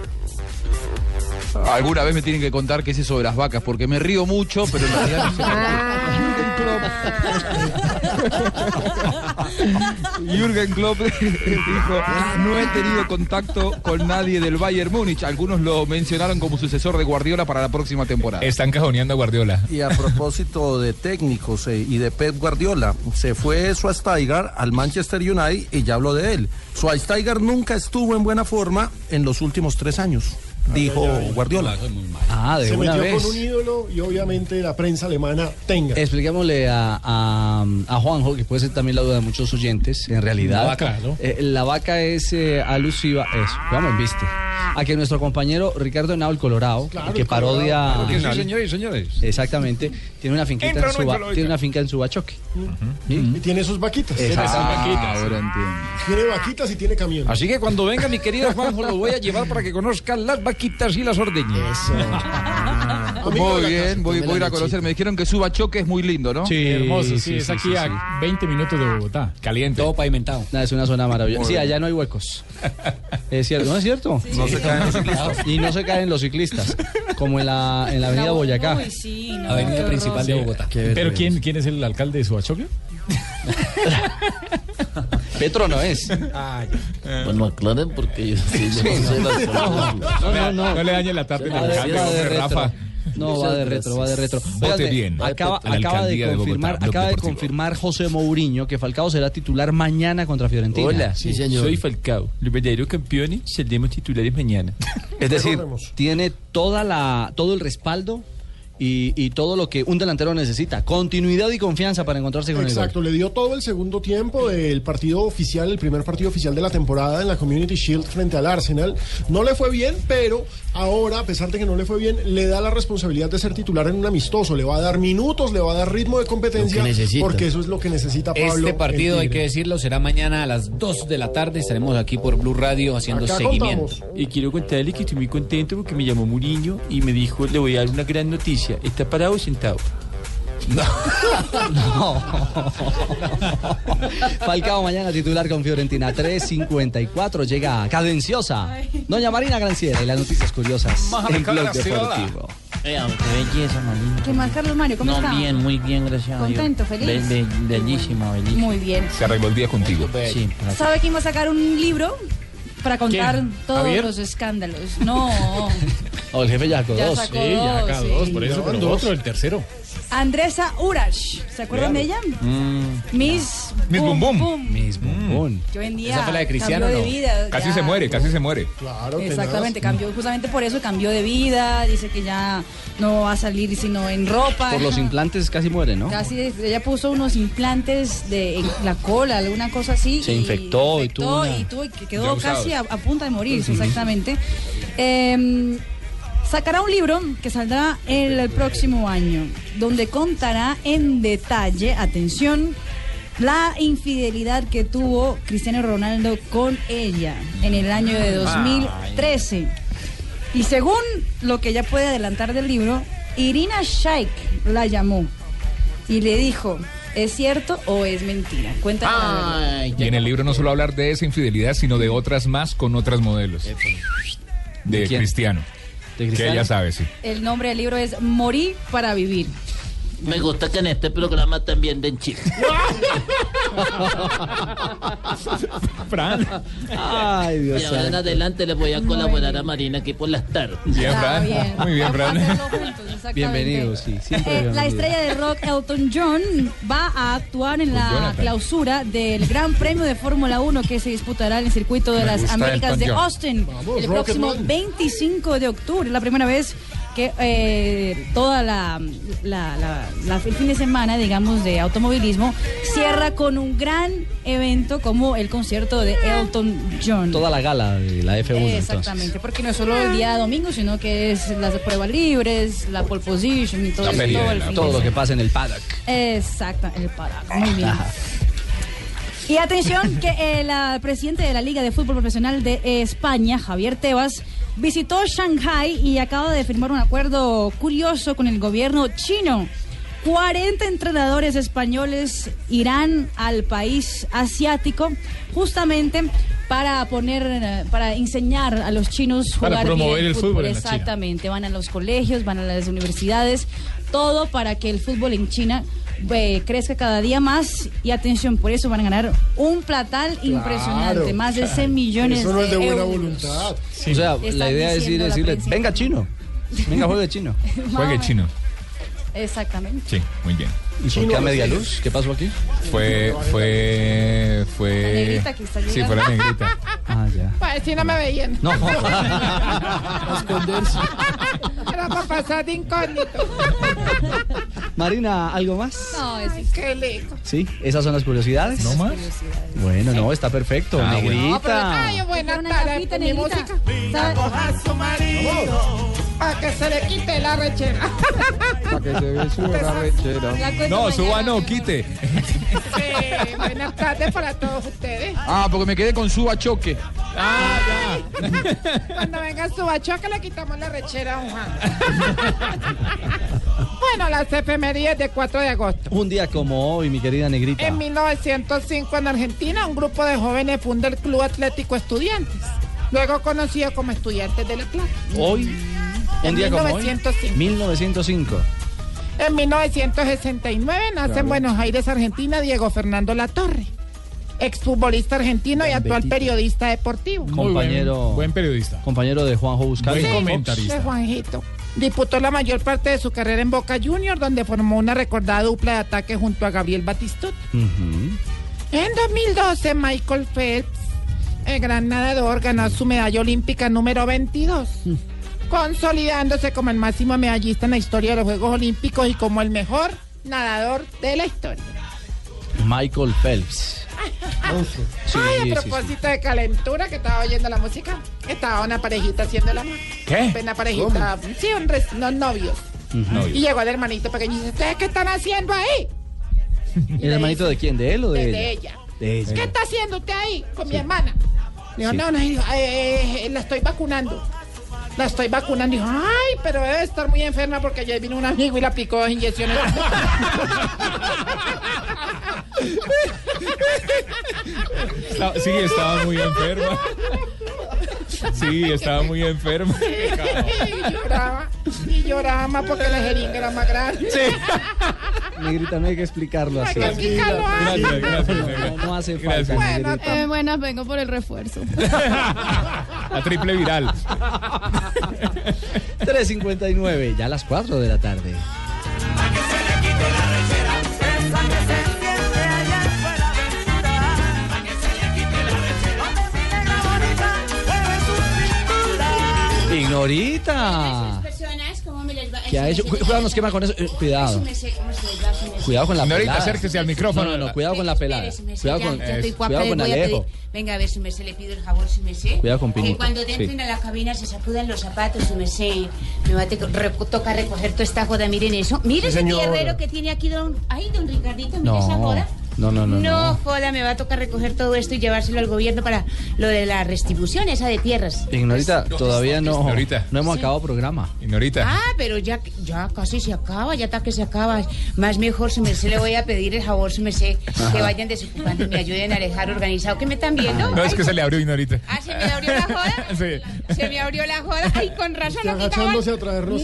Alguna vez me tienen que contar qué es eso de las vacas, porque me río mucho, pero en realidad no sé. Jürgen Klopp [laughs] dijo, no he tenido contacto con nadie del Bayern Múnich. Algunos lo mencionaron como sucesor de Guardiola para la próxima temporada. Están cajoneando a Guardiola. Y a propósito de técnicos eh, y de Pep Guardiola, se fue Schweinsteiger al Manchester United y ya habló de él. Schweinsteiger nunca estuvo en buena forma en los últimos tres años, dijo Guardiola. Ah, de Se una metió vez. con un ídolo y obviamente la prensa alemana tenga. Expliquémosle a, a, a Juanjo, que puede ser también la duda de muchos oyentes, en realidad. La vaca, ¿no? eh, la vaca es eh, alusiva, eso, vamos, viste. A que nuestro compañero Ricardo Henao, el Colorado, Claro, que el Colorado, parodia. claro que sí, señores y señores. Exactamente, tiene una finquita Entra en no tiene una finca en Subachoque. Y tiene sus vaquitas. Exacto. Ah, ahora entiendo. Tiene vaquitas y tiene camión. Así que cuando venga mi querido Juanjo lo voy a llevar para que conozcan las vaquitas y las ordeñas. De [laughs] Muy bien, casa. voy, voy a ir a conocer. Me dijeron que Suba Choque es muy lindo, ¿no? Sí, hermoso, sí, sí, es sí, aquí sí, a 20 minutos de Bogotá. Caliente. Todo pavimentado. Es una zona maravillosa. Sí, allá no hay huecos. [laughs] Es cierto, ¿no es cierto? No se caen los ciclistas. Y no se caen los ciclistas, como en la, en la avenida Boyacá. Uy, sí, no, Avenida qué principal de Bogotá. Pero ¿quién, ¿quién es el alcalde de Suachoque? [laughs] Petro no es. Bueno, aclaren porque yo, sí, yo no sé las No, no, no. No le dañe la tarde. Rafa. No, va de retro, va de retro. Vote Óigame, bien. Acaba, acaba de alcaldía de Bogotá, confirmar, acaba de confirmar José Mourinho que Falcao será titular mañana contra Fiorentina. Hola, soy Falcao. Los verdaderos campeones saldremos titulares mañana. Es decir, tiene toda la, todo el respaldo y, y todo lo que un delantero necesita. Continuidad y confianza para encontrarse con Exacto, le dio todo el segundo tiempo del partido oficial, el primer partido oficial de la temporada en la Community Shield frente al Arsenal. No le fue bien, pero ahora, a pesar de que no le fue bien, le da la responsabilidad de ser titular en un amistoso. Le va a dar minutos, le va a dar ritmo de competencia, porque eso es lo que necesita Pablo. Este partido, hay que decirlo, será mañana a las 2 de la tarde. Estaremos aquí por Blue Radio haciendo Acá seguimiento. contamos. Y quiero contarle que estoy muy contento porque me llamó Muriño y me dijo, le voy a dar una gran noticia. ¿Está parado o sentado? Falcao mañana titular con Fiorentina 3.54 llega cadenciosa Doña Marina Granciera y las noticias curiosas en Blog. Deportivo. Vea, qué belleza, Marina. ¿Qué más, Carlos Mario? ¿Cómo no, está? bien, muy bien, gracias a Dios. Contento, feliz. Be- be- bellísimo, bellísimo. Muy bien. Se arregló el día contigo. Sí, ¿Sabe quién va a sacar un libro para contar ¿Quién? todos ¿Javier? los escándalos? No. [laughs] O el jefe ya sacó Ya dos. sacó Sí, ya acá sí. dos, por eso, pero dos. otro, el tercero. Andresa Urash. ¿Se acuerdan de ella? Mm. Miss, Miss Boom Boom. Miss Boom. Que hoy en día ¿Esa fue la de Cristiano, cambió no? de vida. Casi ya- se muere, casi se muere. Claro, Exactamente, cambió, justamente por eso cambió de vida, dice que ya no va a salir sino en ropa. Por los implantes casi muere, ¿no? Casi, ella puso unos implantes de en la cola, alguna cosa así. Se infectó y tuvo una- y tuvo- y que Ya quedó casi a, a punto de morirse, Ujú. exactamente. Eh, sacará un libro que saldrá el, el próximo año, donde contará en detalle, atención, la infidelidad que tuvo Cristiano Ronaldo con ella en el año de 2013. Y según lo que ella puede adelantar del libro, Irina Shayk la llamó y le dijo, ¿es cierto o es mentira? Cuéntanos. la verdad. Y en el libro no solo hablar de esa infidelidad, sino de otras más con otras modelos. De, ¿De quién? Cristiano. ¿De Que sí. El nombre del libro es Morir para vivir. Me gusta que en este programa también den chistes. [laughs] Fran. Ay, Y Dios ahora en adelante le voy a colaborar a Marina aquí por las tardes. Bien, Fran. bien. Muy bien, Fran. Juntos. [laughs] Bienvenido, sí. Eh, la estrella de rock Elton John va a actuar en la Jonathan. clausura del Gran Premio de Fórmula 1 que se disputará en el circuito de Me las Américas Elton de John. Austin Vamos, el próximo Rocketman. 25 de octubre. La primera vez que eh, toda la, la- la- la- el fin de semana, digamos, de automovilismo cierra con un gran evento como el concierto de Elton John. Toda la gala de la F1 Exactamente, entonces. porque no es solo el día domingo, sino que es las pruebas libres, la pole position y todo, eso, todo el la- fin todo de lo que pasa en el paddock. Exacto, el parado. Muy bien. Y atención que el ah, presidente de la Liga de Fútbol Profesional de España, Javier Tebas, visitó Shanghai y acaba de firmar un acuerdo curioso con el gobierno chino. 40 entrenadores españoles irán al país asiático justamente para poner, eh, para enseñar a los chinos Para jugar promover bien el fútbol. Exactamente, van a los colegios, van a las universidades, todo para que el fútbol en China eh, crezca cada día más y atención, por eso van a ganar un platal impresionante, más de 100 millones Eso no es de buena euros. voluntad. O sea, Están la idea es ir decirle, venga chino, venga juegue chino. [laughs] Juegue chino. Exactamente. Sí, muy bien. ¿Y por qué a media luz? ¿Qué pasó aquí? Fue, fue, fue. La negrita que está Sí, llegando. fue la negrita. Ah, ya. Para decir no me veían. No. [laughs] esconderse. Era para pasar de incógnito. Marina, ¿algo más? No, es Qué lindo. Sí, esas son las curiosidades. ¿No más? Bueno, no, está perfecto. Ah. Negrita. No, pero ay, buena tarde. Mi música. Coja a su marido. Para que se le quite la rechera. Para que se ve su rechera. No, mañana. suba no, quite. [laughs] Sí, buenas tardes para todos ustedes. Ah, porque me quedé con suba choque. Ah, [laughs] Cuando venga su bachoque le quitamos la rechera a un Juan. [laughs] Bueno, las efemérides de 4 de agosto. Un día como hoy, mi querida Negrita. En 1905 en Argentina, un grupo de jóvenes funda el Club Atlético Estudiantes, luego conocido como Estudiantes de La Plata. Hoy, un En día como hoy. 1905. 1905. En 1969 nace Claro. en Buenos Aires, Argentina, Diego Fernando Latorre. exfutbolista argentino y actual periodista deportivo. Compañero. buen periodista. Compañero de Juanjo Buscalia. Buen Sí, comentarista. de Juanjito. Disputó la mayor parte de su carrera en Boca Juniors, donde formó una recordada dupla de ataque junto a Gabriel Batistuta. En 2012, Michael Phelps, el gran nadador, ganó su medalla olímpica número 22, consolidándose como el máximo medallista en la historia de los Juegos Olímpicos y como el mejor nadador de la historia. Michael Phelps. Sí, [laughs] Ay, a propósito de calentura, que estaba oyendo la música, estaba una parejita haciendo el amor. ¿Qué? Una parejita, sí, un res- unos novios. Y llegó el hermanito pequeño y dice, ¿ustedes qué están haciendo ahí? [laughs] ¿El hermanito de quién? ¿De él o de, De, ella? de ella. De ella. ¿Qué está haciendo usted ahí con mi hermana? Dijo, Sí. no, no, dijo, "Eh, eh, la estoy vacunando. La estoy vacunando. Dijo, ay, pero debe estar muy enferma porque ayer vino un amigo y le aplicó dos inyecciones. Sí, estaba muy enferma. Sí, estaba muy enferma. y lloraba, y lloraba más porque la jeringa era más grande. Negrita, no hay que explicarlo así. Hay que explicarlo así. Gracias. No, no hace falta, Bueno. Eh, buenas, vengo por el refuerzo. [laughs] La triple viral. [laughs] 3.59, ya a las 4 de la tarde. Ignorita. personas, ¿cómo me? ¿Qué ha hecho? Cu- Cuidado, nos quema con eso. Eh, cuidado. ¿Cómo se se Cuidado con la pelada. acérquese al micrófono. No, no, no, cuidado con la pelada. Cuidado con, cuidado Alejo. Venga, a ver, su merced, le pido el favor, su merced. Cuidado con Que Pinito, cuando te entren a la cabina se sacudan los zapatos, su merced. Me va a tocar recoger toda esta joda, miren eso. Mire ese tierrero que tiene aquí don... Ay, don Ricardito, mire No, esa joda. No, no, no, No joda, me va a tocar recoger todo esto y llevárselo al gobierno para lo de la restitución esa de tierras. Ignorita, todavía no, Ignorita. no hemos Sí. acabado programa. Ignorita. Ah, pero ya, ya casi se acaba, ya está que se acaba. Más mejor, su merced, le voy a pedir el favor, su merced, Ajá. que vayan desocupando y me ayuden a dejar organizado. ¿Qué me están viendo? No, es Ay, que se le abrió Ignorita. Ah, se me abrió la joda. [laughs] Sí. Se me abrió la joda. Ay, con razón no quitaban,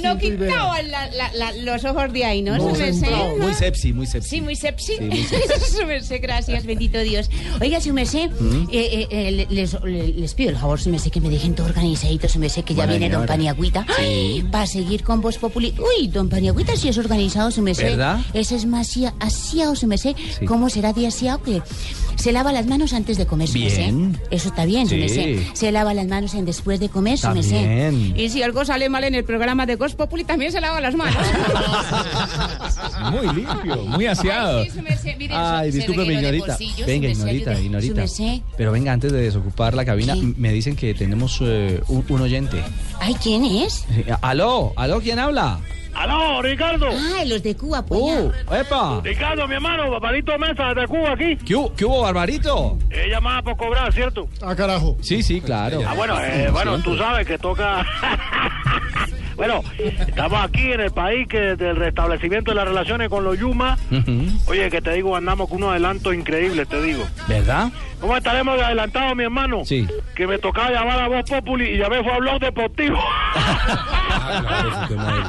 no quitaban la- la- la- los ojos de ahí, ¿no? No, su merced, centrado. ¿no? Muy sepsi, muy sepsi. Sí, muy sepsi. Sí, muy sepsi. [laughs] su merced, gracias, bendito Dios. Oiga, su merced, ¿Mm? eh, eh, eh, les, les- pido el favor, su merced, que me dejen todo organizadito, su merced, que ya Buena viene don. Paniagüita. Sí. Para seguir con Voz Populi. Uy, don Paniagüita sí es organizado, su merced. ¿Verdad? Ese es más asia- asiao, su merced. Sí. ¿Cómo será de asiao que se lava las manos antes de comer, su Bien. merced? Eso está bien, su Sí. merced. Se lava las manos en después de comer, su merced. Y si algo sale mal en el programa de Voz Populi, también se lava las manos. [laughs] Muy limpio, muy aseado. Ay, sí, su merced, miren, su- Ay, discúlpeme, Ignorita. Venga, Ignorita. Ignorita. Pero venga, antes de desocupar la cabina, me dicen que tenemos eh, un, un oyente. Ay, ¿quién es? Eh, Aló, aló, ¿quién habla? ¡Aló, Ricardo! Ah, los de Cuba, pues ¡Uh, epa! Ricardo, mi hermano, Barbarito Mesa de Cuba aquí. ¿Qué, hubo- qué hubo, Barbarito? He llamado por cobrar, ¿cierto? Ah, carajo. Sí, sí, claro. Ah, bueno, eh, bueno, tú sabes que toca... [laughs] bueno, estamos aquí en el país que del restablecimiento de las relaciones con los Yuma. Oye, que te digo, andamos con unos adelantos increíbles, te digo. ¿Verdad? ¿Cómo estaremos de adelantados, mi hermano? Sí. Que me tocaba llamar a Voz Populi y llamé fue a Blog Deportivo.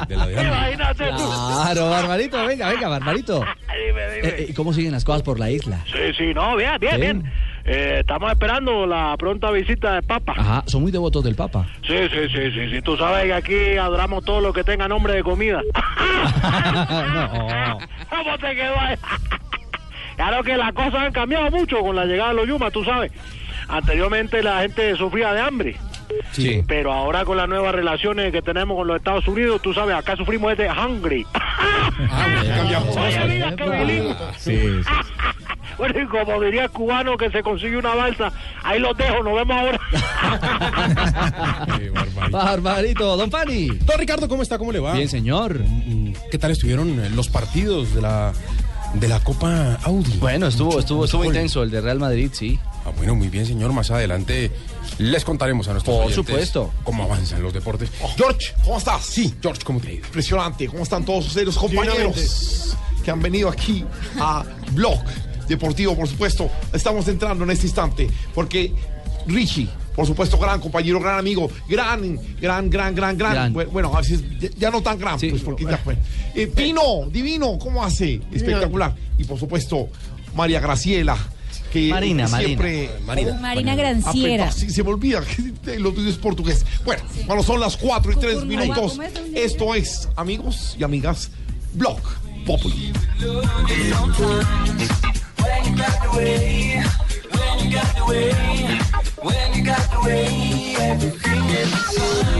Imagínate tú. Claro, Barbarito, venga, venga, Barbarito. [laughs] Dime, dime. Eh, eh, ¿Cómo siguen las cosas por la isla? Sí, sí, no, bien, bien, Bien. bien. Eh, estamos esperando la pronta visita del Papa. Ajá, son muy devotos del Papa. Sí, sí, sí, sí, sí. Tú sabes que aquí adoramos todo lo que tenga nombre de comida. [laughs] no. ¿Cómo te quedó ahí? claro que las cosas han cambiado mucho con la llegada de los Yuma, tú sabes. Anteriormente la gente sufría de hambre. Sí. Pero ahora con las nuevas relaciones que tenemos con los Estados Unidos, tú sabes, acá sufrimos de hungry. [laughs] Oye, mira qué bilingüe. Sí, sí. Bueno, y como diría el cubano que se consigue una balsa, ahí los dejo, nos vemos ahora. [laughs] Barbarito, don Pani. Don Ricardo, ¿cómo está? ¿Cómo le va? Bien, señor. ¿Qué tal estuvieron eh, los partidos de la, de la Copa Audi? Bueno, estuvo, estuvo, estuvo Fútbol. intenso el de Real Madrid, sí. Ah, bueno, muy bien, señor. Más adelante les contaremos a nuestros Por oyentes supuesto. cómo avanzan los deportes. George, ¿cómo estás? Sí, George, ¿cómo te ha ido? Impresionante. ¿Cómo están todos ustedes, los compañeros que han venido aquí a Blog Deportivo, por supuesto? Estamos entrando en este instante porque Richie, por supuesto, gran compañero, gran amigo, gran, gran, gran, gran, gran. Gran. Bueno, Bueno, a veces ya, no tan gran, pues porque ya fue. Eh, Pino, divino, ¿cómo hace? Espectacular. Y por supuesto, María Graciela. que Marina, siempre Marina. Marina Granciera. Ah, sí, se me olvida que [laughs] lo tuyo es portugués. Bueno, cuando son las 4 y 3 Cucurma. minutos, ¿Cómo es? esto es, amigos y amigas, Blog Populi. when you got the way, when you got the way, when you got the way, everything is fine.